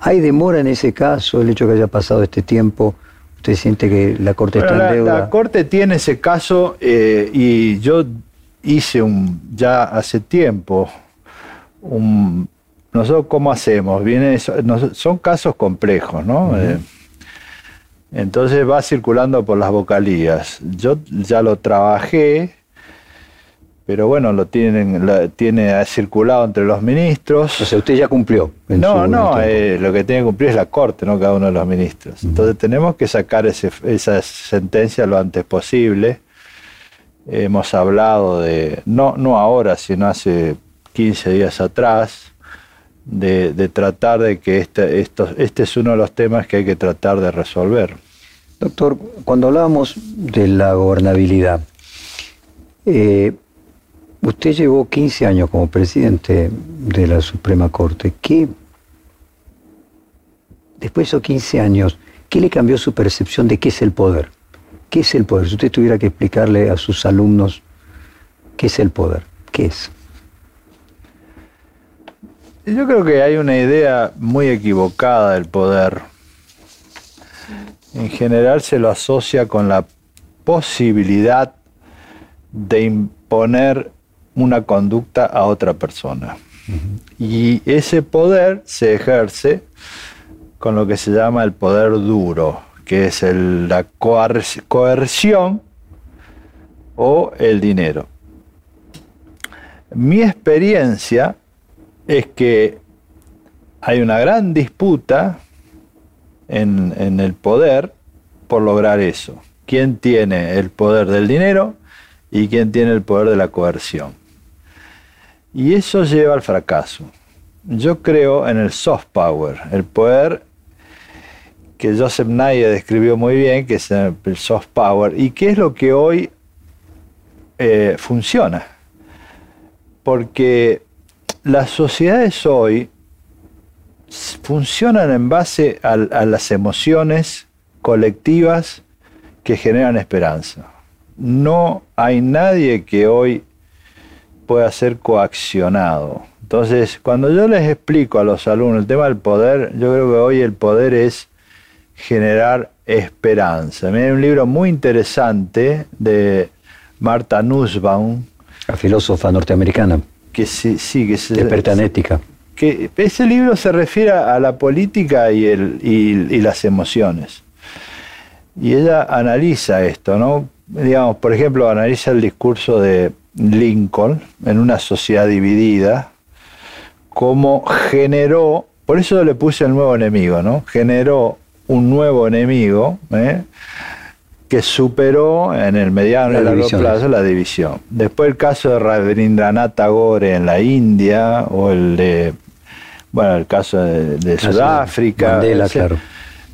[SPEAKER 2] ¿Hay demora en ese caso, el hecho que haya pasado este tiempo? ¿Usted siente que la Corte está en deuda?
[SPEAKER 3] La Corte tiene ese caso eh, y yo hice un, ya hace tiempo, un, nosotros cómo hacemos, Viene, son casos complejos, ¿no? Eh, entonces va circulando por las vocalías. Yo ya lo trabajé, pero bueno, lo tienen, tiene ha circulado entre los ministros.
[SPEAKER 2] O sea, usted ya cumplió.
[SPEAKER 3] No, no, eh, lo que tiene que cumplir es la Corte, no cada uno de los ministros. Entonces tenemos que sacar esa sentencia lo antes posible. Hemos hablado de, no, no ahora, sino hace 15 días atrás, de, tratar de que este, esto, este es uno de los temas que hay que tratar de resolver.
[SPEAKER 2] Doctor, cuando hablábamos de la gobernabilidad, eh, Usted llevó 15 años como presidente de la Suprema Corte. ¿Qué, después de esos 15 años, qué le cambió su percepción de qué es el poder? ¿Qué es el poder? Si usted tuviera que explicarle a sus alumnos qué es el poder, ¿qué es?
[SPEAKER 3] Yo creo que hay una idea muy equivocada del poder. En general se lo asocia con la posibilidad de imponer una conducta a otra persona. Y ese poder se ejerce con lo que se llama el poder duro, que es la coerción o el dinero. Mi experiencia es que hay una gran disputa en, en el poder por lograr eso. ¿Quién tiene el poder del dinero y quién tiene el poder de la coerción? Y eso lleva al fracaso. Yo creo en el soft power, el poder que Joseph Nye describió muy bien, que es el soft power, y que es lo que hoy eh, funciona. Porque las sociedades hoy funcionan en base a las emociones colectivas que generan esperanza. No hay nadie que hoy pueda ser coaccionado. Entonces, cuando yo les explico a los alumnos el tema del poder, yo creo que hoy el poder es generar esperanza. Hay un libro muy interesante de Marta Nussbaum.
[SPEAKER 2] La filósofa norteamericana.
[SPEAKER 3] Que sí, sí que
[SPEAKER 2] se, ética.
[SPEAKER 3] Que ese libro se refiere a la política y, el, y las emociones. Y ella analiza esto, ¿no? Digamos, por ejemplo, analiza el discurso de Lincoln en una sociedad dividida, cómo generó, por eso le puse el nuevo enemigo, ¿no? Generó un nuevo enemigo ¿eh? Que superó en el mediano y largo plazo la división. Después el caso de Rabindranath Tagore en la India, o el de, bueno, el caso de, Sudáfrica.
[SPEAKER 2] Mandela, claro.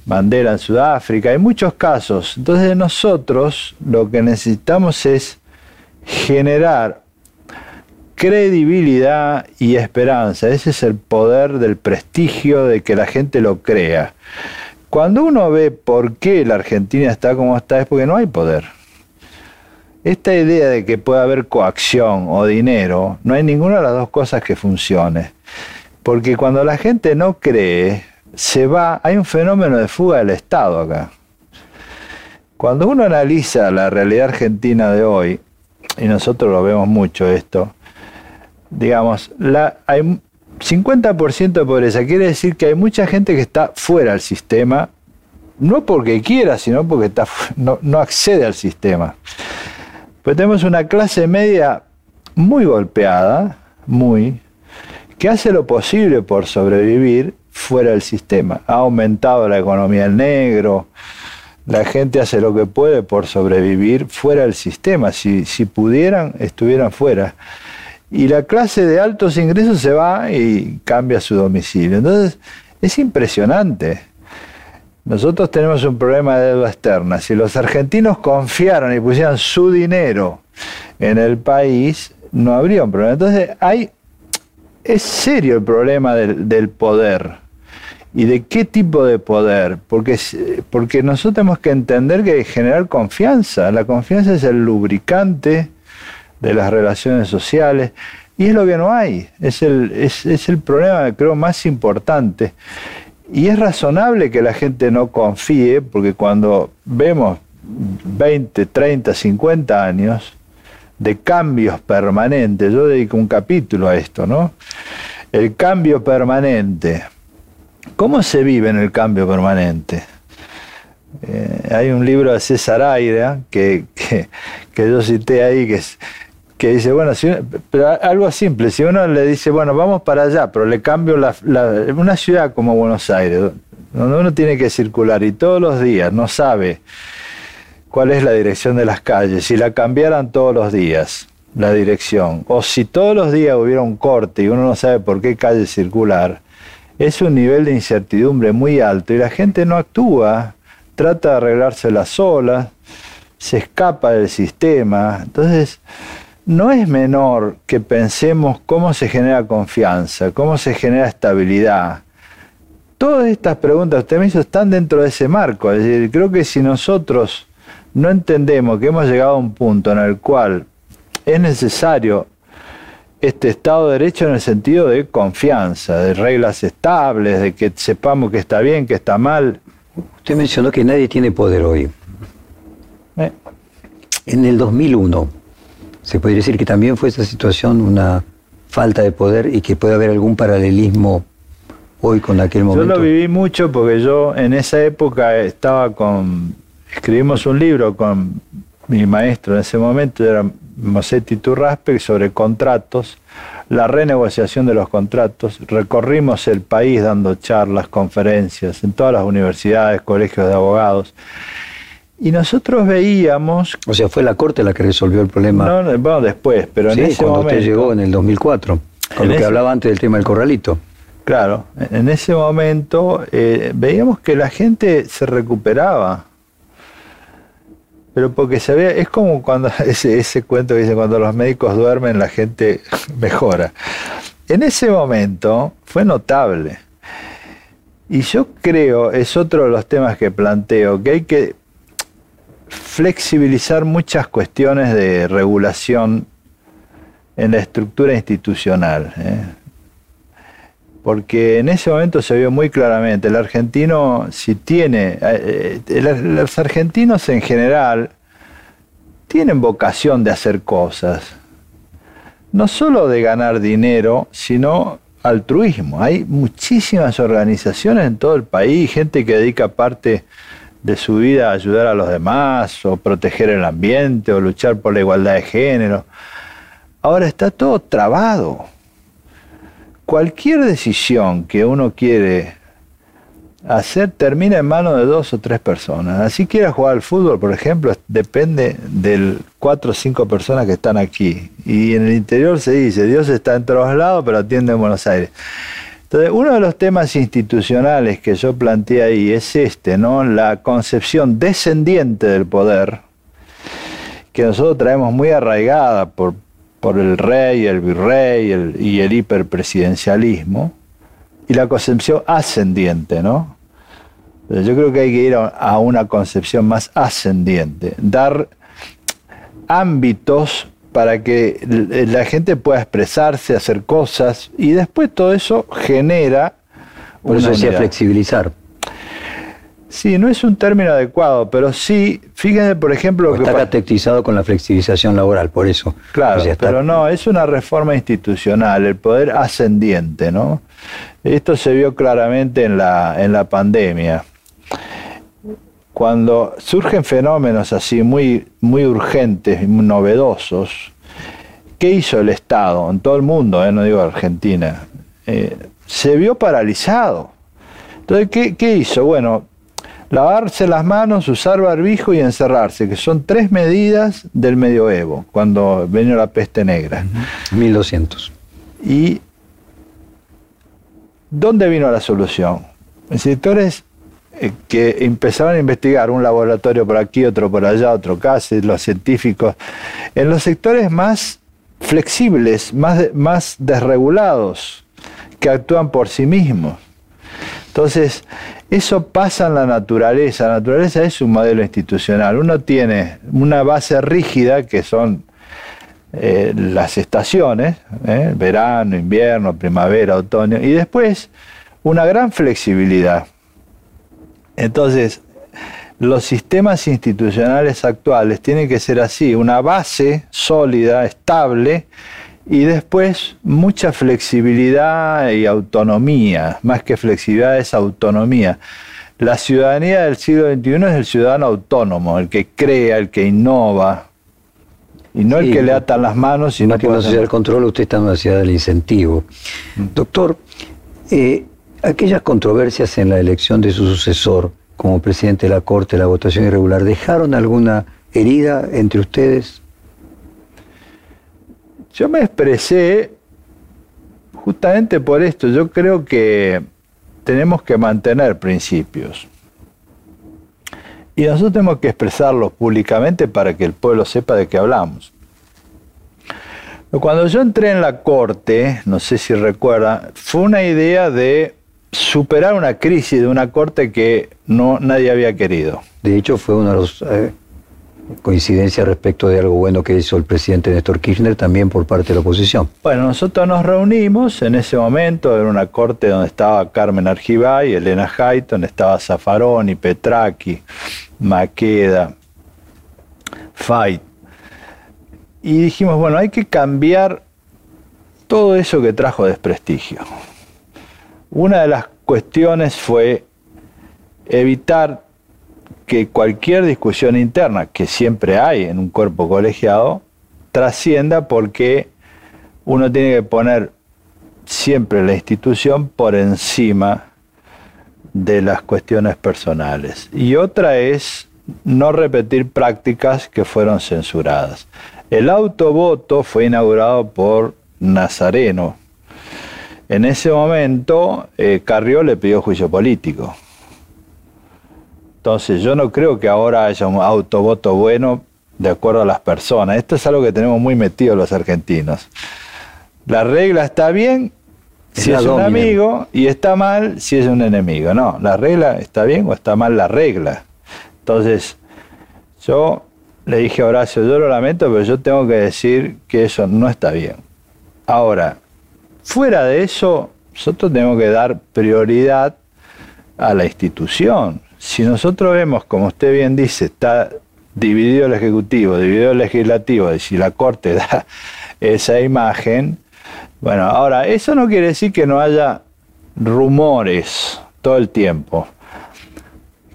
[SPEAKER 3] Mandela en Sudáfrica, hay muchos casos. Entonces nosotros lo que necesitamos es generar credibilidad y esperanza. Ese es el poder del prestigio de que la gente lo crea. Cuando uno ve por qué la Argentina está como está es porque no hay poder. Esta idea de que puede haber coacción o dinero, no hay ninguna de las dos cosas que funcione. Porque cuando la gente no cree, se va, hay un fenómeno de fuga del Estado acá. Cuando uno analiza la realidad argentina de hoy, y nosotros lo vemos mucho esto, digamos, la, hay 50% de pobreza, quiere decir que hay mucha gente que está fuera del sistema, no porque quiera, sino porque no accede al sistema. Pues tenemos una clase media muy golpeada, muy, que hace lo posible por sobrevivir fuera del sistema. Ha aumentado la economía en negro, la gente hace lo que puede por sobrevivir fuera del sistema. Si, si pudieran, estuvieran fuera. Y la clase de altos ingresos se va y cambia su domicilio. Entonces, es impresionante. Nosotros tenemos un problema de deuda externa. Si los argentinos confiaran y pusieran su dinero en el país, no habría un problema. Entonces, hay, es serio el problema del, del poder. ¿Y de qué tipo de poder? Porque, porque nosotros tenemos que entender que hay que generar confianza. La confianza es el lubricante de las relaciones sociales. Y es lo que no hay. Es el, es, es el problema, creo, más importante. Y es razonable que la gente no confíe, porque cuando vemos 20, 30, 50 años de cambios permanentes, yo dedico un capítulo a esto, ¿no? El cambio permanente. ¿Cómo se vive en el cambio permanente? Eh, hay un libro de César Aira que, que, que yo cité ahí, que es que dice, bueno, si pero algo simple, si uno le dice, bueno, vamos para allá, pero le cambio la, una ciudad como Buenos Aires, donde uno tiene que circular y todos los días no sabe cuál es la dirección de las calles, si la cambiaran todos los días la dirección, o si todos los días hubiera un corte y uno no sabe por qué calle circular, es un nivel de incertidumbre muy alto y la gente no actúa, trata de arreglársela sola, se escapa del sistema, entonces no es menor que pensemos cómo se genera confianza, cómo se genera estabilidad. Todas estas preguntas usted me hizo están dentro de ese marco. Es decir, creo que si nosotros no entendemos que hemos llegado a un punto en el cual es necesario este Estado de Derecho en el sentido de confianza, de reglas estables, de que sepamos que está bien, que está mal.
[SPEAKER 2] Usted mencionó que nadie tiene poder hoy. Eh. En el 2001, se podría decir que también fue esa situación una falta de poder y que puede haber algún paralelismo hoy con aquel momento.
[SPEAKER 3] Yo lo viví mucho porque yo en esa época estaba con, escribimos un libro con mi maestro en ese momento, era Mosetti Turraspe, sobre contratos, la renegociación de los contratos. Recorrimos el país dando charlas, conferencias en todas las universidades, colegios de abogados. Y nosotros veíamos...
[SPEAKER 2] O sea, fue la Corte la que resolvió el problema.
[SPEAKER 3] No, bueno, después, pero en ese
[SPEAKER 2] cuando
[SPEAKER 3] momento...
[SPEAKER 2] usted llegó en el 2004, con lo que hablaba antes del tema del corralito.
[SPEAKER 3] Claro, en ese momento eh, veíamos que la gente se recuperaba. Pero porque se ve, es como cuando ese, ese cuento que dice, cuando los médicos duermen la gente mejora. En ese momento fue notable. Y yo creo, es otro de los temas que planteo, que hay que flexibilizar muchas cuestiones de regulación en la estructura institucional. ¿eh? Porque en ese momento se vio muy claramente, el argentino si tiene, eh, eh, los argentinos en general tienen vocación de hacer cosas, no solo de ganar dinero, sino altruismo. Hay muchísimas organizaciones en todo el país, gente que dedica parte de su vida ayudar a los demás, o proteger el ambiente, o luchar por la igualdad de género. Ahora está todo trabado. Cualquier decisión que uno quiere hacer termina en manos de dos o tres personas. Así quiera jugar al fútbol, por ejemplo, depende de cuatro o cinco personas que están aquí. Y en el interior se dice, Dios está en todos lados, pero atiende en Buenos Aires. Entonces, uno de los temas institucionales que yo planteé ahí es este, ¿no? La concepción descendiente del poder, que nosotros traemos muy arraigada por, por el rey, el virrey y el hiperpresidencialismo, y la concepción ascendiente, ¿no? Yo creo que hay que ir a una concepción más ascendiente, dar ámbitos para que la gente pueda expresarse, hacer cosas, y después todo eso genera...
[SPEAKER 2] Por eso decía flexibilizar.
[SPEAKER 3] Sí, no es un término adecuado, pero sí, fíjense, por ejemplo...
[SPEAKER 2] que está catequizado con la flexibilización laboral, por eso.
[SPEAKER 3] Claro, pero no, es una reforma institucional, el poder ascendiente, ¿no? Esto se vio claramente en la, en la pandemia cuando surgen fenómenos así muy, muy urgentes, muy novedosos, ¿qué hizo el Estado en todo el mundo, eh, no digo Argentina? Eh, se vio paralizado. Entonces, ¿qué, hizo? Bueno, Lavarse las manos, usar barbijo y encerrarse, que son tres medidas del medioevo, cuando vino la peste negra.
[SPEAKER 2] 1200.
[SPEAKER 3] ¿Y dónde vino la solución? En sectores que empezaron a investigar, un laboratorio por aquí, otro por allá, otro casi, los científicos, en los sectores más flexibles, más, más desregulados, que actúan por sí mismos. Entonces, eso pasa en la naturaleza. La naturaleza es un modelo institucional. Uno tiene una base rígida, que son eh, las estaciones, eh, verano, invierno, primavera, otoño, y después una gran flexibilidad. Entonces, los sistemas institucionales actuales tienen que ser así, una base sólida, estable, y después mucha flexibilidad y autonomía, más que flexibilidad es autonomía. La ciudadanía del siglo XXI es el ciudadano autónomo, el que crea, el que innova, y no el que le atan las manos.
[SPEAKER 2] Y no que una sociedad del control, usted está en una sociedad del incentivo. Mm. Doctor, eh, aquellas controversias en la elección de su sucesor como presidente de la Corte, la votación irregular, ¿dejaron alguna herida entre ustedes?
[SPEAKER 3] Yo me expresé justamente por esto. Yo creo que tenemos que mantener principios. Y nosotros tenemos que expresarlos públicamente para que el pueblo sepa de qué hablamos. Cuando yo entré en la corte, no sé si recuerda, fue una idea de superar una crisis de una corte que no nadie había querido.
[SPEAKER 2] De hecho, fue una de las eh, coincidencias respecto de algo bueno que hizo el presidente Néstor Kirchner también por parte de la oposición.
[SPEAKER 3] Bueno, nosotros nos reunimos en ese momento, era una corte donde estaba Carmen Argibay, Elena Hayton, estaba Zafaroni, Petraki, Maqueda, Fight. Y dijimos, bueno, hay que cambiar todo eso que trajo desprestigio. Una de las cuestiones fue evitar que cualquier discusión interna, que siempre hay en un cuerpo colegiado, trascienda porque uno tiene que poner siempre la institución por encima de las cuestiones personales. Y otra es no repetir prácticas que fueron censuradas. El autovoto fue inaugurado por Nazareno, en ese momento, eh, Carrió le pidió juicio político. Entonces, yo no creo que ahora haya un autovoto bueno de acuerdo a las personas. Esto es algo que tenemos muy metido los argentinos. La regla está bien si es un amigo y está mal si es un enemigo. No, la regla está bien o está mal la regla. Entonces, yo le dije a Horacio, yo lo lamento, pero yo tengo que decir que eso no está bien. Ahora, Fuera de eso, nosotros tenemos que dar prioridad a la institución. Si nosotros vemos, como usted bien dice, está dividido el Ejecutivo, dividido el Legislativo, y si la Corte da esa imagen, bueno, ahora, eso no quiere decir que no haya rumores todo el tiempo,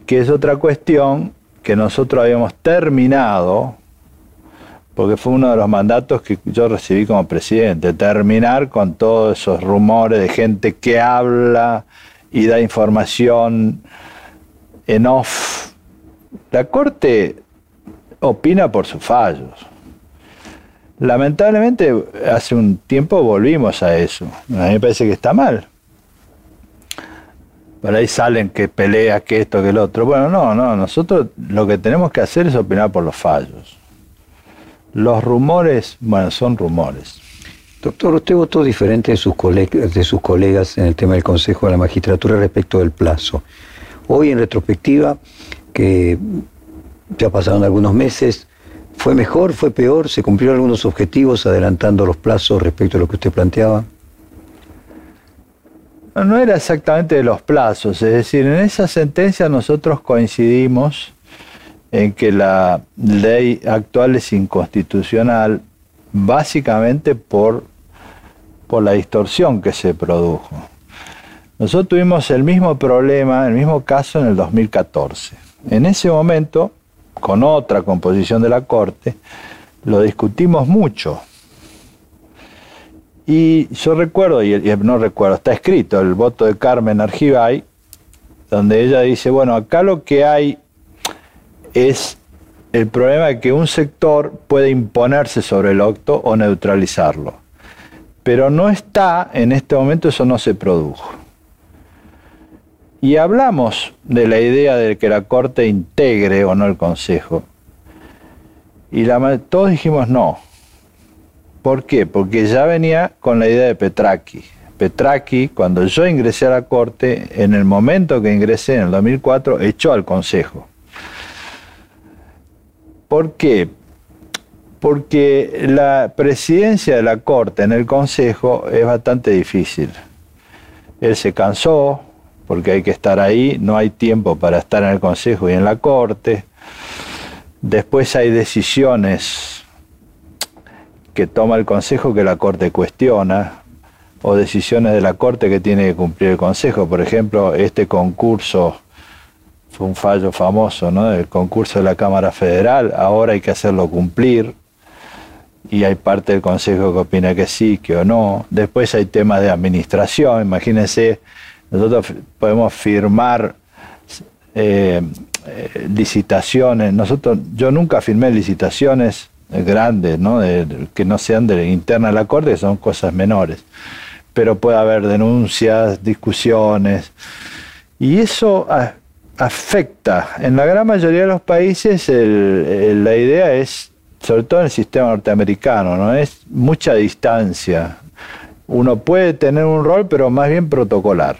[SPEAKER 3] que es otra cuestión que nosotros habíamos terminado porque fue uno de los mandatos que yo recibí como presidente, terminar con todos esos rumores de gente que habla y da información en off. La Corte opina por sus fallos. Lamentablemente, hace un tiempo volvimos a eso. A mí me parece que está mal. Por ahí salen que pelea, que esto, que el otro. Bueno, no, no, nosotros lo que tenemos que hacer es opinar por los fallos. Los rumores, bueno, son rumores.
[SPEAKER 2] Doctor, usted votó diferente de sus, colegas, de sus colegas en el tema del Consejo de la Magistratura respecto del plazo. Hoy, en retrospectiva, que ya pasaron algunos meses, ¿fue mejor, fue peor? ¿Se cumplieron algunos objetivos adelantando los plazos respecto a lo que usted planteaba?
[SPEAKER 3] No era exactamente de los plazos, es decir, en esa sentencia nosotros coincidimos en que la ley actual es inconstitucional básicamente por, por la distorsión que se produjo. Nosotros tuvimos el mismo problema, el mismo caso en el 2014. En ese momento, con otra composición de la Corte, lo discutimos mucho. Y yo recuerdo, y no recuerdo, está escrito el voto de Carmen Argibay, donde ella dice, bueno, acá lo que hay es el problema de que un sector puede imponerse sobre el octo o neutralizarlo. Pero no está, en este momento eso no se produjo. Y hablamos de la idea de que la Corte integre o no el Consejo. Y la, todos dijimos no. ¿Por qué? Porque ya venía con la idea de Petraki. Petraki, cuando yo ingresé a la Corte, en el momento que ingresé, en el 2004, echó al Consejo. ¿Por qué? Porque la presidencia de la Corte en el Consejo es bastante difícil. Él se cansó, porque hay que estar ahí, no hay tiempo para estar en el Consejo y en la Corte. Después hay decisiones que toma el Consejo que la Corte cuestiona, o decisiones de la Corte que tiene que cumplir el Consejo. Por ejemplo, este concurso fue un fallo famoso, ¿no? El concurso de la Cámara Federal, ahora hay que hacerlo cumplir y hay parte del Consejo que opina que sí, que o no. Después hay temas de administración, imagínense nosotros podemos firmar eh, eh, licitaciones. Nosotros, yo nunca firmé licitaciones grandes, ¿no? que no sean de interna de la Corte, que son cosas menores. Pero puede haber denuncias, discusiones. Y eso afecta. En la gran mayoría de los países la idea es, sobre todo en el sistema norteamericano, ¿no? es mucha distancia. Uno puede tener un rol, pero más bien protocolar.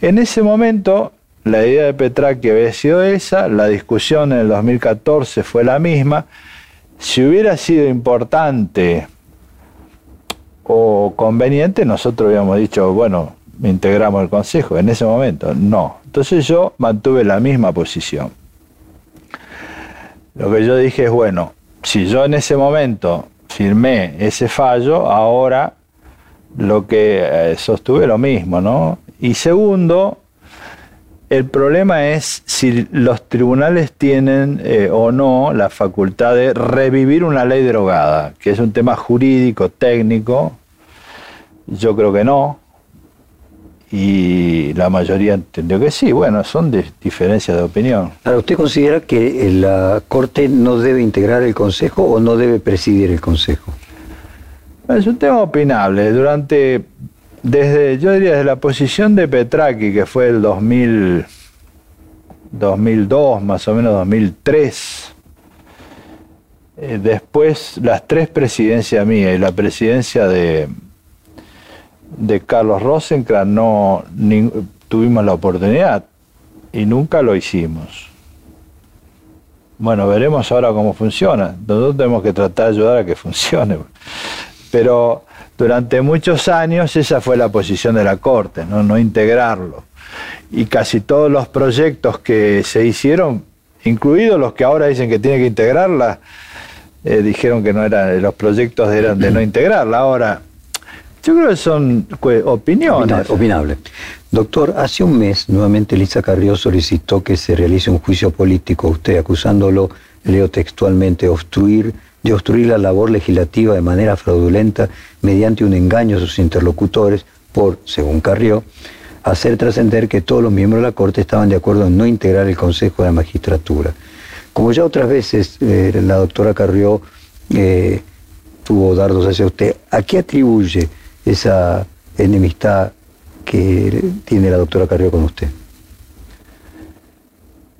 [SPEAKER 3] En ese momento, la idea de Petraki había sido esa, la discusión en el 2014 fue la misma. Si hubiera sido importante o conveniente, nosotros habíamos dicho, bueno, integramos el Consejo. En ese momento, no. Entonces yo mantuve la misma posición. Lo que yo dije es, bueno, si yo en ese momento firmé ese fallo, ahora lo que eh, sostuve lo mismo, ¿no? Y segundo, el problema es si los tribunales tienen eh, o no la facultad de revivir una ley derogada, que es un tema jurídico, técnico. Yo creo que no. Y la mayoría entendió que sí. Bueno, son diferencias de opinión.
[SPEAKER 2] Ahora, ¿usted considera que la Corte no debe integrar el Consejo o no debe presidir el Consejo?
[SPEAKER 3] Es un tema opinable. Durante desde, yo diría, desde la posición de Petraki, que fue el 2000, 2002, más o menos 2003, eh, después las tres presidencias mías y la presidencia de, de Carlos Rosenkrantz no tuvimos la oportunidad y nunca lo hicimos. Bueno, veremos ahora cómo funciona. Nosotros tenemos que tratar de ayudar a que funcione. Pero durante muchos años esa fue la posición de la Corte, no, integrarlo. Y casi todos los proyectos que se hicieron, incluidos los que ahora dicen que tiene que integrarla, eh, dijeron que no eran, los proyectos eran de no integrarla. Ahora, yo creo que son opiniones.
[SPEAKER 2] Opinable. Doctor, hace un mes nuevamente Lisa Carrió solicitó que se realice un juicio político a usted, acusándolo, leo textualmente, obstruir de obstruir la labor legislativa de manera fraudulenta mediante un engaño a sus interlocutores por, según Carrió, hacer trascender que todos los miembros de la Corte estaban de acuerdo en no integrar el Consejo de la Magistratura. Como ya otras veces eh, la doctora Carrió eh, tuvo dardos hacia usted, ¿a qué atribuye esa enemistad que tiene la doctora Carrió con usted?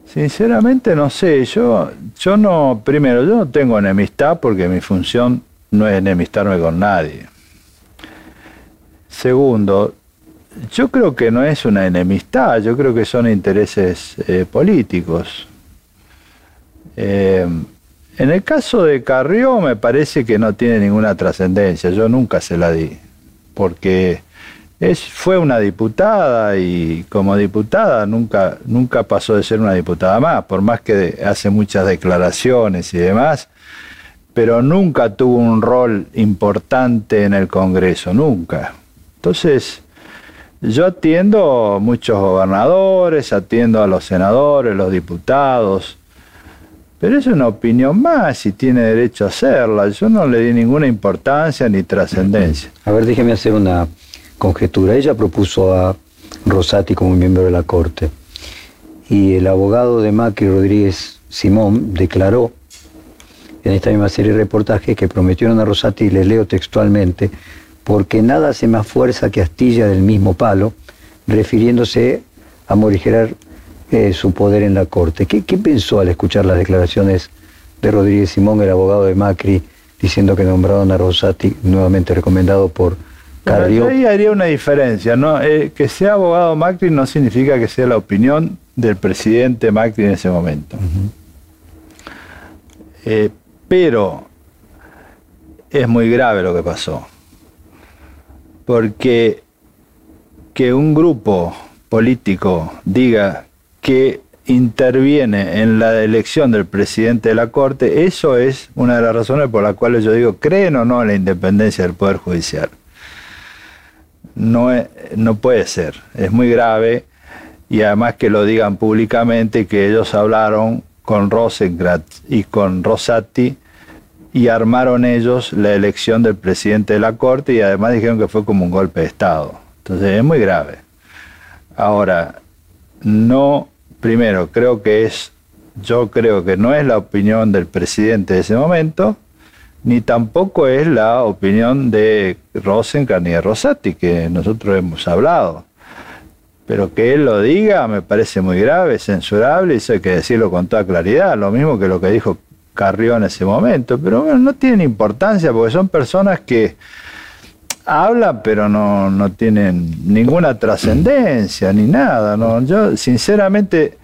[SPEAKER 3] Sinceramente no sé, yo, yo no, primero, yo no tengo enemistad porque mi función no es enemistarme con nadie. Segundo, yo creo que no es una enemistad, yo creo que son intereses eh, políticos. Eh, en el caso de Carrió me parece que no tiene ninguna trascendencia, yo nunca se la di, porque fue una diputada y como diputada nunca, nunca pasó de ser una diputada más, por más que hace muchas declaraciones y demás, pero nunca tuvo un rol importante en el Congreso, nunca. Entonces, yo atiendo a muchos gobernadores, atiendo a los senadores, los diputados, pero es una opinión más y tiene derecho a hacerla. Yo no le di ninguna importancia ni trascendencia.
[SPEAKER 2] A ver, déjeme hacer una conjetura. Ella propuso a Rosati como miembro de la Corte. y el abogado de Macri, Rodríguez Simón, declaró en esta misma serie de reportajes que prometieron a Rosati, y les leo textualmente, porque nada hace más fuerza que astilla del mismo palo, refiriéndose a morigerar eh, su poder en la Corte. ¿Qué, pensó al escuchar las declaraciones de Rodríguez Simón, el abogado de Macri, diciendo que nombraron a Rosati, nuevamente recomendado por Carrió?
[SPEAKER 3] Ahí haría una diferencia, ¿no? Eh, que sea abogado Macri no significa que sea la opinión del presidente Macri en ese momento. Eh, pero es muy grave lo que pasó. Porque que un grupo político diga que interviene en la elección del presidente de la Corte, eso es una de las razones por las cuales yo digo, creen o no en la independencia del Poder Judicial. No, no puede ser, es muy grave y además que lo digan públicamente que ellos hablaron con Rosenkrantz y con Rosati y armaron ellos la elección del presidente de la Corte y además dijeron que fue como un golpe de Estado. Entonces es muy grave. Ahora, no, primero, creo que es, yo creo que no es la opinión del presidente de ese momento, ni tampoco es la opinión de Rosenkrantz ni de Rosati, que nosotros hemos hablado. Pero que él lo diga me parece muy grave, censurable, y eso hay que decirlo con toda claridad, lo mismo que lo que dijo Carrió en ese momento. Pero bueno, no tiene importancia porque son personas que hablan pero no, no tienen ninguna trascendencia ni nada. ¿no? Yo sinceramente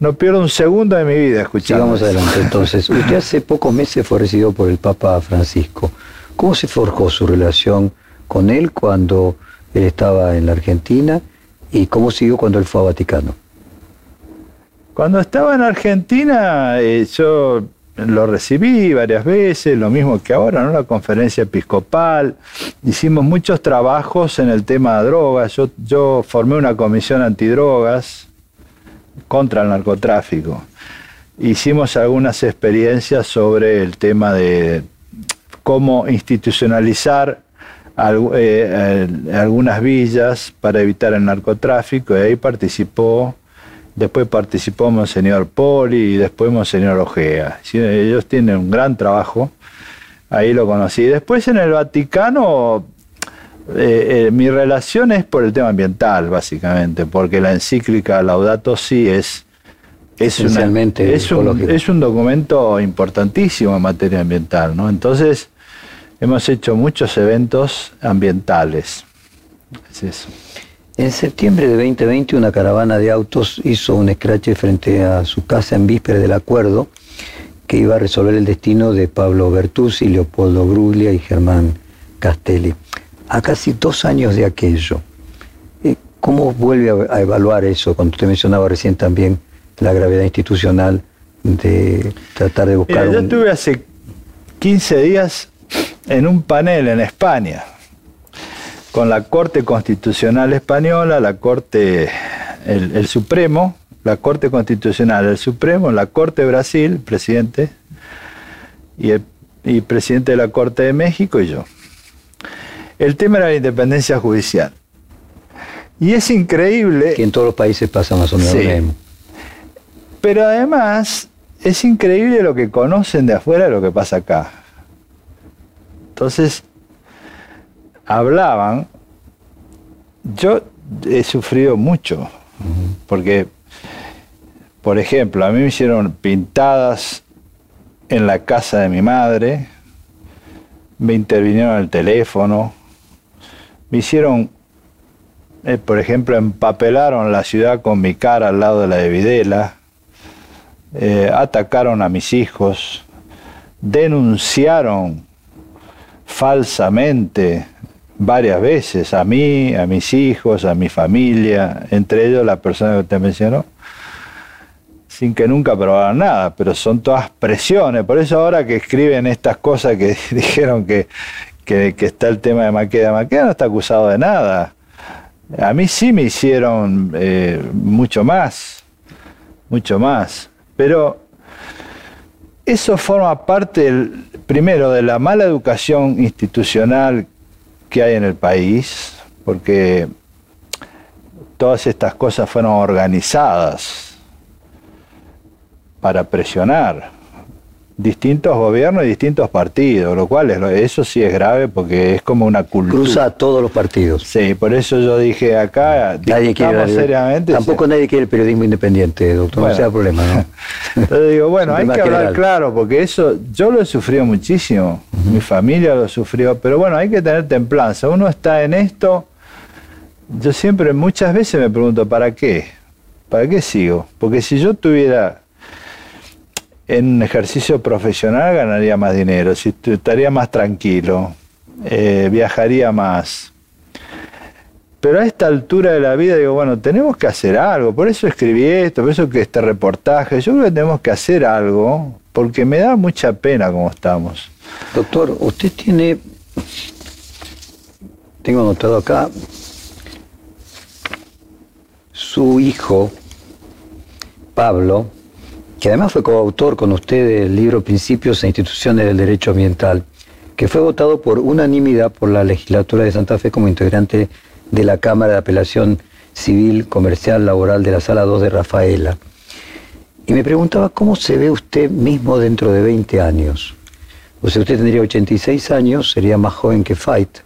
[SPEAKER 3] no pierdo un segundo de mi vida escuchando.
[SPEAKER 2] Sigamos adelante entonces. Usted hace pocos meses fue recibido por el Papa Francisco. ¿Cómo se forjó su relación con él cuando él estaba en la Argentina? ¿Y cómo siguió cuando él fue a Vaticano?
[SPEAKER 3] Cuando estaba en Argentina, eh, yo lo recibí varias veces, lo mismo que ahora, ¿no? La conferencia episcopal. Hicimos muchos trabajos en el tema de drogas. Yo, yo formé una comisión antidrogas contra el narcotráfico. Hicimos algunas experiencias sobre el tema de cómo institucionalizar eh, algunas villas para evitar el narcotráfico y ahí participó, después participó Monseñor Poli y después Monseñor Ojea. Ellos tienen un gran trabajo, ahí lo conocí. Después en el Vaticano eh, eh, mi relación es por el tema ambiental, básicamente, porque la encíclica Laudato Si es, es, es, un, es un documento importantísimo en materia ambiental, ¿no? Entonces, hemos hecho muchos eventos ambientales.
[SPEAKER 2] Es eso. En septiembre de 2020 una caravana de autos hizo un escrache frente a su casa en víspera del acuerdo que iba a resolver el destino de Pablo Bertuzzi, Leopoldo Bruglia y Germán Castelli. A casi dos años de aquello, eh, ¿cómo vuelve a evaluar eso? Cuando usted mencionaba recién también la gravedad institucional de tratar de buscar...
[SPEAKER 3] Yo estuve hace 15 días en un panel en España con la Corte Constitucional Española, la Corte, el, Supremo, la Corte Constitucional, el Supremo, la Corte de Brasil, presidente, y el y presidente de la Corte de México y yo. El tema era la independencia judicial. Y es increíble...
[SPEAKER 2] Que en todos los países pasa más o menos lo mismo.
[SPEAKER 3] Pero además es increíble lo que conocen de afuera de lo que pasa acá. Entonces, hablaban, yo he sufrido mucho, porque, por ejemplo, a mí me hicieron pintadas en la casa de mi madre, me intervinieron el teléfono, me hicieron, eh, por ejemplo, empapelaron la ciudad con mi cara al lado de la de Videla, eh, atacaron a mis hijos, denunciaron falsamente varias veces a mí, a mis hijos, a mi familia, entre ellos la persona que usted mencionó, sin que nunca probaran nada, pero son todas presiones. Por eso ahora que escriben estas cosas que dijeron que, que, está el tema de Maqueda, Maqueda no está acusado de nada. A mí sí me hicieron eh, mucho más, mucho más. Pero eso forma parte del, primero, de la mala educación institucional que hay en el país, porque todas estas cosas fueron organizadas para presionar distintos gobiernos y distintos partidos, lo cual es, eso sí es grave porque es como una cultura.
[SPEAKER 2] Cruza a todos los partidos.
[SPEAKER 3] Sí, por eso yo dije acá,
[SPEAKER 2] nadie quiere seriamente. Tampoco nadie quiere el periodismo independiente, doctor, no sea problema, ¿no?
[SPEAKER 3] Entonces digo, bueno, hay que hablar claro, porque eso yo lo he sufrido muchísimo, mi familia lo sufrió, pero bueno, hay que tener templanza. Uno está en esto, yo siempre, muchas veces me pregunto, ¿para qué? ¿Para qué sigo? Porque si yo tuviera en un ejercicio profesional ganaría más dinero, estaría más tranquilo, eh, viajaría más. Pero a esta altura de la vida digo, bueno, tenemos que hacer algo, por eso escribí esto, por eso que este reportaje, yo creo que tenemos que hacer algo, porque me da mucha pena cómo estamos.
[SPEAKER 2] Doctor, usted tiene, tengo anotado acá, su hijo, Pablo, que además fue coautor con usted del libro Principios e Instituciones del Derecho Ambiental, que fue votado por unanimidad por la legislatura de Santa Fe como integrante de la Cámara de Apelación Civil, Comercial, Laboral de la Sala 2 de Rafaela. Y me preguntaba cómo se ve usted mismo dentro de 20 años. O sea, usted tendría 86 años, sería más joven que Fight.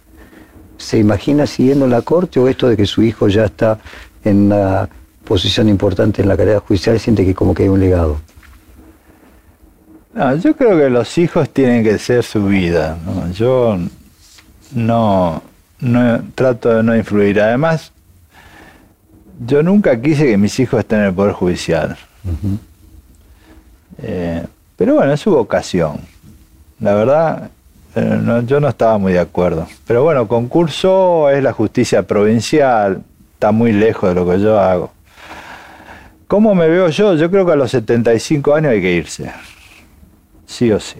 [SPEAKER 2] ¿Se imagina siguiendo la corte o esto de que su hijo ya está en una posición importante en la carrera judicial, siente que como que hay un legado?
[SPEAKER 3] No, yo creo que los hijos tienen que ser su vida. Yo no, no trato de no influir. Además, yo nunca quise que mis hijos estén en el Poder Judicial. Eh, pero bueno, es su vocación. La verdad, eh, yo no estaba muy de acuerdo. Pero bueno, concurso es la justicia provincial, está muy lejos de lo que yo hago. ¿Cómo me veo yo? Yo creo que a los 75 años hay que irse. Sí o sí.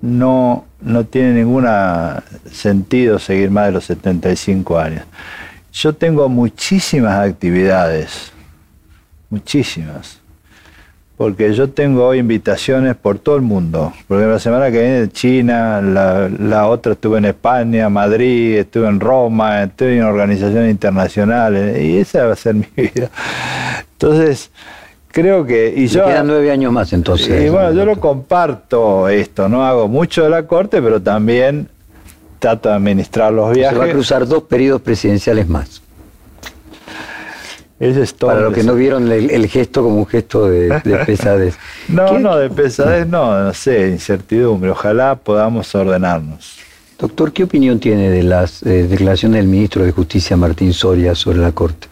[SPEAKER 3] No, no tiene ningún sentido seguir más de los 75 años. Yo tengo muchísimas actividades, muchísimas porque yo tengo hoy invitaciones por todo el mundo. Porque la semana que viene China, la, otra estuve en España, Madrid, estuve en Roma, estuve en organizaciones internacionales, y esa va a ser mi vida. Entonces, creo que... Y yo,
[SPEAKER 2] quedan nueve años más entonces.
[SPEAKER 3] Y bueno, yo lo comparto esto, no hago mucho de la corte, pero también trato de administrar los viajes. Se
[SPEAKER 2] va a cruzar dos periodos presidenciales más. Para los que no vieron el, gesto como un gesto de, pesadez.
[SPEAKER 3] no, no, de pesadez no, no sé, incertidumbre. Ojalá podamos ordenarnos.
[SPEAKER 2] Doctor, ¿qué opinión tiene de las eh, declaraciones del ministro de Justicia Martín Soria sobre la Corte?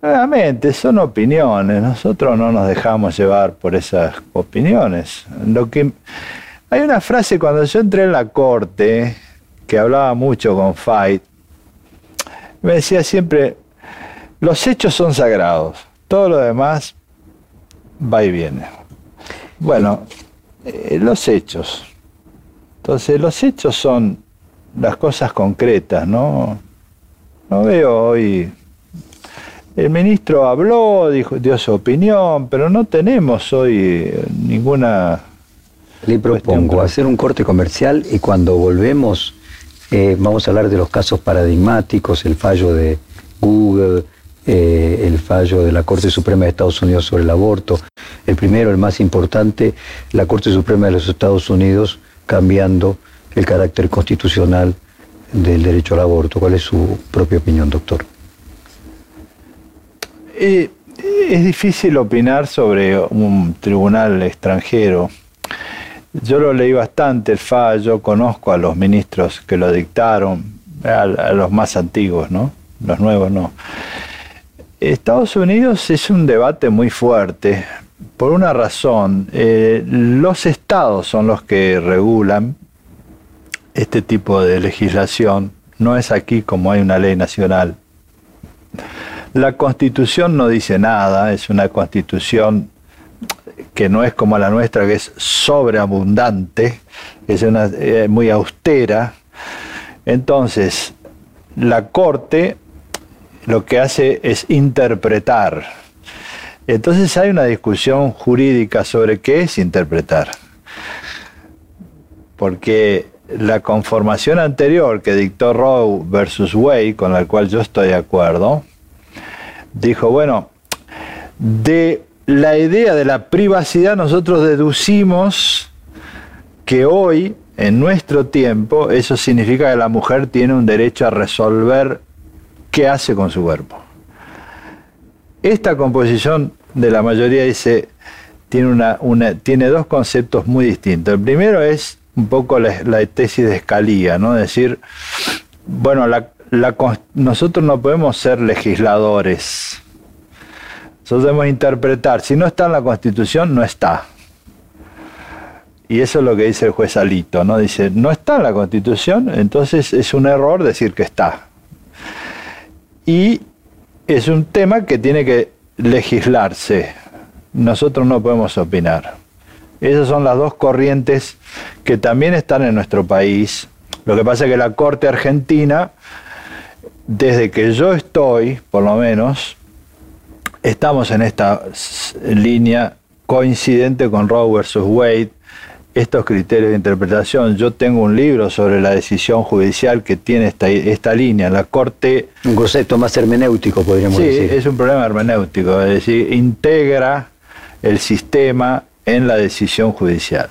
[SPEAKER 3] Nuevamente, son opiniones. Nosotros no nos dejamos llevar por esas opiniones. Lo que hay una frase cuando yo entré en la Corte que hablaba mucho con Fight me decía siempre, los hechos son sagrados, todo lo demás va y viene. Bueno, eh, los hechos. Entonces, los hechos son las cosas concretas, ¿no? No veo hoy. El ministro habló, dijo, dio su opinión, pero no tenemos hoy ninguna.
[SPEAKER 2] Le propongo hacer un corte comercial y cuando volvemos eh, vamos a hablar de los casos paradigmáticos, el fallo de Google, eh, el fallo de la Corte Suprema de Estados Unidos sobre el aborto. El primero, el más importante, la Corte Suprema de los Estados Unidos cambiando el carácter constitucional del derecho al aborto. ¿Cuál es su propia opinión, doctor?
[SPEAKER 3] Eh, es difícil opinar sobre un tribunal extranjero yo lo leí bastante el fallo, conozco a los ministros que lo dictaron, a, los más antiguos, ¿no? Los nuevos no. Estados Unidos es un debate muy fuerte por una razón. Eh, los estados son los que regulan este tipo de legislación. No es aquí como hay una ley nacional. La constitución no dice nada, es una constitución que no es como la nuestra, que es sobreabundante, es una, eh, muy austera. Entonces, la Corte lo que hace es interpretar. Entonces hay una discusión jurídica sobre qué es interpretar. Porque la conformación anterior que dictó Roe versus Wade, con la cual yo estoy de acuerdo, dijo, bueno, de la idea de la privacidad nosotros deducimos que hoy, en nuestro tiempo, eso significa que la mujer tiene un derecho a resolver qué hace con su cuerpo. Esta composición de la mayoría dice, tiene, tiene dos conceptos muy distintos. El primero es un poco la, tesis de Escalía, ¿no? Es decir, bueno, nosotros no podemos ser legisladores. Nosotros debemos interpretar. Si no está en la Constitución, no está. Y eso es lo que dice el juez Alito, ¿no? Dice, no está en la Constitución, entonces es un error decir que está. Y es un tema que tiene que legislarse. Nosotros no podemos opinar. Esas son las dos corrientes que también están en nuestro país. Lo que pasa es que la Corte Argentina, desde que yo estoy, por lo menos, estamos en esta línea coincidente con Roe versus Wade, estos criterios de interpretación. Yo tengo un libro sobre la decisión judicial que tiene esta, esta línea. La Corte...
[SPEAKER 2] Un concepto más hermenéutico, podríamos decir.
[SPEAKER 3] Sí, es un problema hermenéutico, es decir, integra el sistema en la decisión judicial.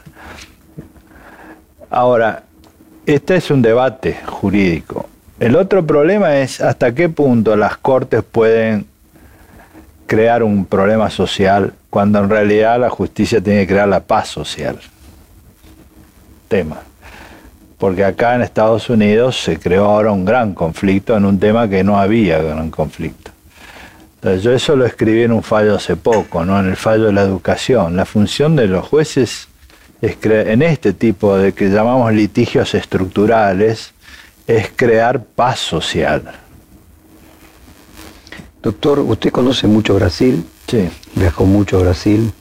[SPEAKER 3] Ahora, este es un debate jurídico. El otro problema es hasta qué punto las cortes pueden crear un problema social cuando en realidad la justicia tiene que crear la paz social. Tema. Porque acá en Estados Unidos se creó ahora un gran conflicto en un tema que no había gran conflicto. Entonces, yo eso lo escribí en un fallo hace poco, ¿no? en el fallo de la educación. La función de los jueces es en este tipo de que llamamos litigios estructurales es crear paz social
[SPEAKER 2] Doctor, usted conoce mucho Brasil,
[SPEAKER 3] sí.
[SPEAKER 2] viajó mucho a Brasil.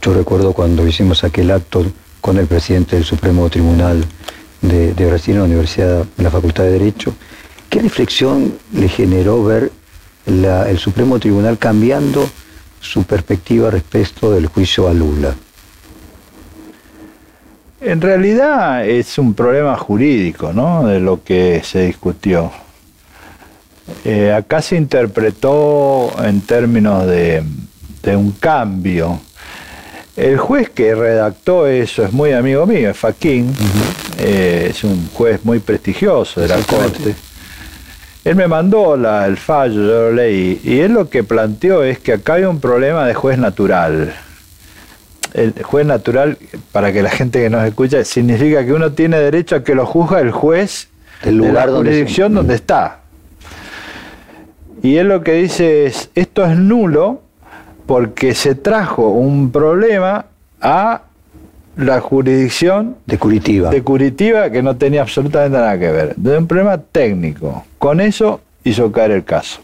[SPEAKER 2] Yo recuerdo cuando hicimos aquel acto con el presidente del Supremo Tribunal de, Brasil en la Universidad, en la Facultad de Derecho. ¿Qué reflexión le generó ver el Supremo Tribunal cambiando su perspectiva respecto del juicio a Lula?
[SPEAKER 3] En realidad es un problema jurídico, ¿no? De lo que se discutió. Eh, acá se interpretó en términos de, un cambio. El juez que redactó eso es muy amigo mío, es Faquín, eh, es un juez muy prestigioso de la Corte. Él me mandó el fallo, yo lo leí, y él lo que planteó es que acá hay un problema de juez natural. El juez natural, para que la gente que nos escucha, significa que uno tiene derecho a que lo juzga el juez
[SPEAKER 2] del lugar
[SPEAKER 3] de la jurisdicción donde está. Y él lo que dice es, esto es nulo porque se trajo un problema a la jurisdicción
[SPEAKER 2] de Curitiba.
[SPEAKER 3] De Curitiba que no tenía absolutamente nada que ver. De un problema técnico. Con eso hizo caer el caso.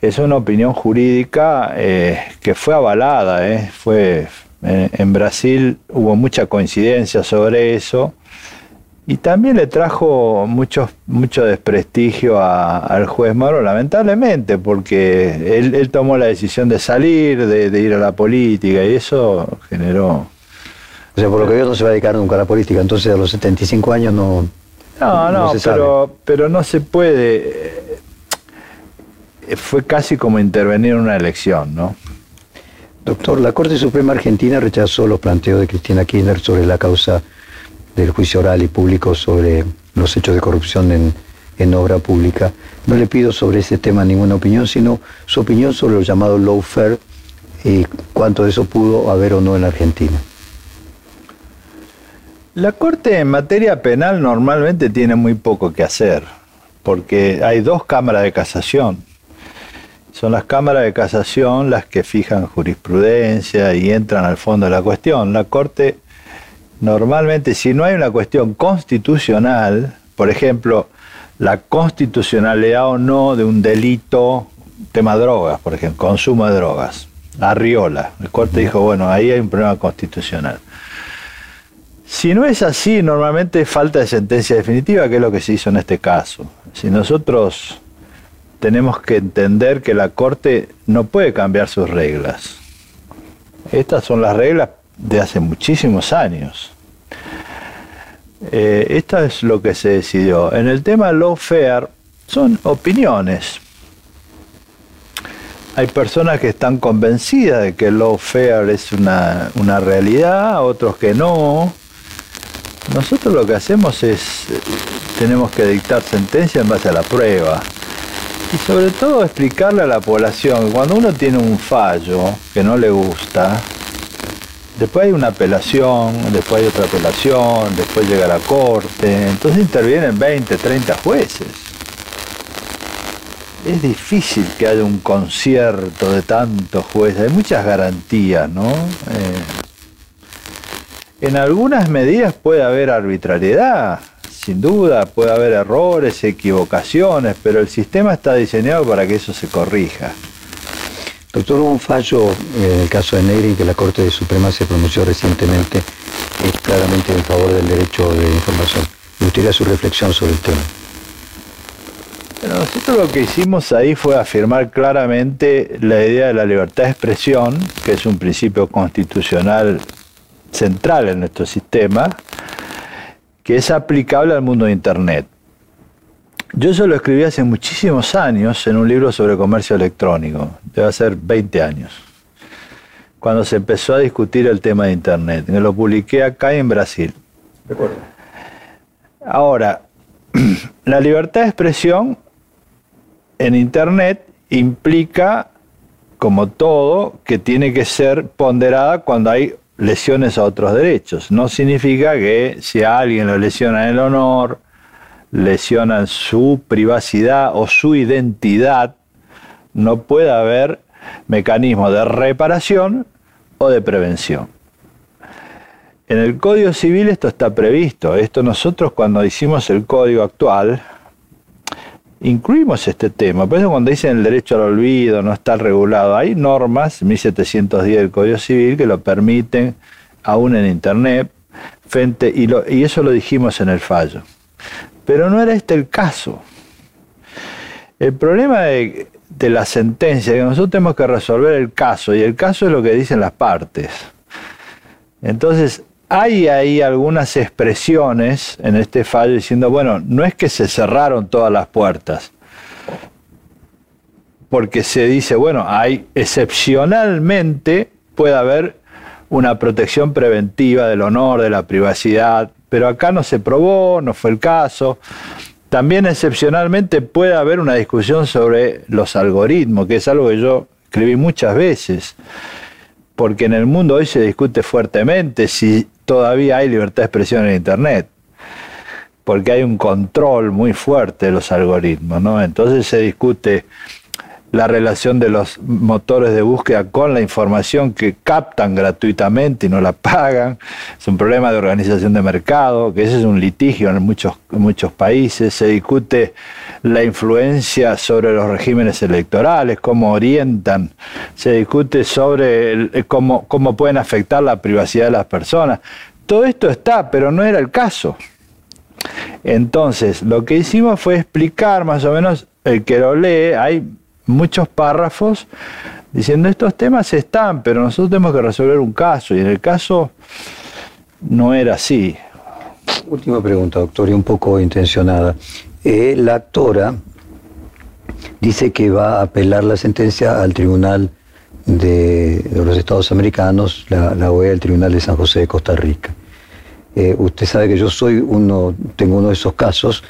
[SPEAKER 3] Es una opinión jurídica eh, que fue avalada. Eh. Fue, en Brasil hubo mucha coincidencia sobre eso. Y también le trajo mucho, mucho desprestigio al juez Moro, lamentablemente, porque él, tomó la decisión de salir, de, ir a la política, y eso generó...
[SPEAKER 2] O sea, por lo que veo no se va a dedicar nunca a la política, entonces a los 75 años no...
[SPEAKER 3] No, no, pero, pero no se puede... Eh, fue casi como intervenir en una elección, ¿no?
[SPEAKER 2] Doctor, la Corte Suprema Argentina rechazó los planteos de Cristina Kirchner sobre la causa del juicio oral y público sobre los hechos de corrupción en, en obra pública. No le pido sobre ese tema ninguna opinión, sino su opinión sobre lo llamado lawfare y cuánto de eso pudo haber o no en Argentina.
[SPEAKER 3] La Corte en materia penal normalmente tiene muy poco que hacer, porque hay dos cámaras de casación. Son las cámaras de casación las que fijan jurisprudencia y entran al fondo de la cuestión. La Corte Normalmente, si no hay una cuestión constitucional, por ejemplo, la constitucionalidad o no de un delito, tema drogas, por ejemplo, consumo de drogas, Arriola, el corte dijo, bueno, ahí hay un problema constitucional. Si no es así, normalmente falta de sentencia definitiva, que es lo que se hizo en este caso. Si nosotros tenemos que entender que la Corte no puede cambiar sus reglas. Estas son las reglas de hace muchísimos años. Eh, esto es lo que se decidió. En el tema lawfare son opiniones. hay personas que están convencidas de que el lawfare es una, una realidad, otros que no. Nosotros lo que hacemos es, tenemos que dictar sentencia en base a la prueba. Y sobre todo explicarle a la población, cuando uno tiene un fallo que no le gusta, después hay una apelación, después hay otra apelación, después llega la corte, entonces intervienen 20, 30 jueces. Es difícil que haya un concierto de tantos jueces, hay muchas garantías, ¿no? Eh, en algunas medidas puede haber arbitrariedad, sin duda, puede haber errores, equivocaciones, pero el sistema está diseñado para que eso se corrija.
[SPEAKER 2] Doctor, hubo un fallo en el caso de Negri que la Corte Suprema se pronunció recientemente, es claramente en favor del derecho de información. Me gustaría su reflexión sobre el tema.
[SPEAKER 3] nosotros lo que hicimos ahí fue afirmar claramente la idea de la libertad de expresión, que es un principio constitucional central en nuestro sistema, que es aplicable al mundo de Internet. Yo eso lo escribí hace muchísimos años en un libro sobre comercio electrónico, debe ser 20 años, cuando se empezó a discutir el tema de Internet. Me lo publiqué acá en Brasil. Ahora, la libertad de expresión en Internet implica, como todo, que tiene que ser ponderada cuando hay lesiones a otros derechos. No significa que si a alguien lo lesiona el honor, lesionan su privacidad o su identidad, no puede haber mecanismo de reparación o de prevención. En el Código Civil esto está previsto. Esto nosotros cuando hicimos el código actual, incluimos este tema. Por eso cuando dicen el derecho al olvido no está regulado, hay normas, 1710 del Código Civil, que lo permiten aún en Internet, frente, y, y eso lo dijimos en el fallo. Pero no era este el caso. El problema de, la sentencia es que nosotros tenemos que resolver el caso, y el caso es lo que dicen las partes. Entonces, hay ahí algunas expresiones en este fallo diciendo, bueno, no es que se cerraron todas las puertas, porque se dice, bueno, hay excepcionalmente puede haber una protección preventiva del honor, de la privacidad, pero acá no se probó, no fue el caso. También excepcionalmente puede haber una discusión sobre los algoritmos, que es algo que yo escribí muchas veces, porque en el mundo hoy se discute fuertemente si todavía hay libertad de expresión en Internet, porque hay un control muy fuerte de los algoritmos, ¿no? Entonces se discute la relación de los motores de búsqueda con la información que captan gratuitamente y no la pagan. Es un problema de organización de mercado, que ese es un litigio en muchos, muchos países. Se discute la influencia sobre los regímenes electorales, cómo orientan. Se discute sobre cómo, cómo pueden afectar la privacidad de las personas. Todo esto está, pero no era el caso. Entonces, lo que hicimos fue explicar más o menos, el que lo lee, hay muchos párrafos diciendo estos temas están, pero nosotros tenemos que resolver un caso y en el caso no era así.
[SPEAKER 2] Última pregunta, doctor, y un poco intencionada. Eh, la actora dice que va a apelar la sentencia al Tribunal de, los Estados Americanos, la, OEA, el Tribunal de San José de Costa Rica. Eh, usted sabe que yo soy uno, tengo uno de esos casos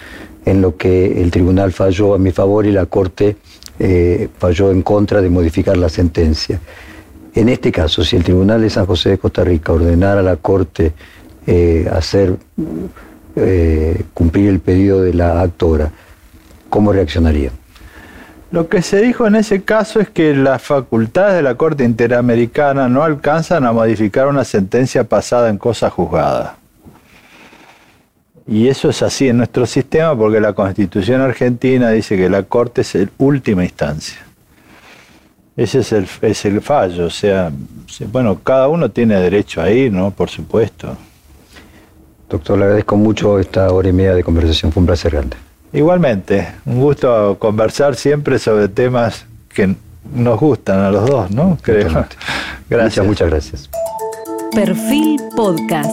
[SPEAKER 2] en lo que el tribunal falló a mi favor y la Corte eh, falló en contra de modificar la sentencia. En este caso, si el Tribunal de San José de Costa Rica ordenara a la Corte eh, hacer eh, cumplir el pedido de la actora, ¿cómo reaccionaría?
[SPEAKER 3] Lo que se dijo en ese caso es que las facultades de la Corte Interamericana no alcanzan a modificar una sentencia pasada en cosa juzgada. Y eso es así en nuestro sistema porque la Constitución argentina dice que la Corte es la última instancia. Ese es el, es el fallo. O sea, bueno, cada uno tiene derecho a ir, ¿no? Por supuesto.
[SPEAKER 2] Doctor, le agradezco mucho esta hora y media de conversación. Fue un placer grande.
[SPEAKER 3] Igualmente, un gusto conversar siempre sobre temas que nos gustan a los dos, ¿no?
[SPEAKER 2] Creo. Gracias. Muchas, muchas gracias.
[SPEAKER 1] Perfil Podcast.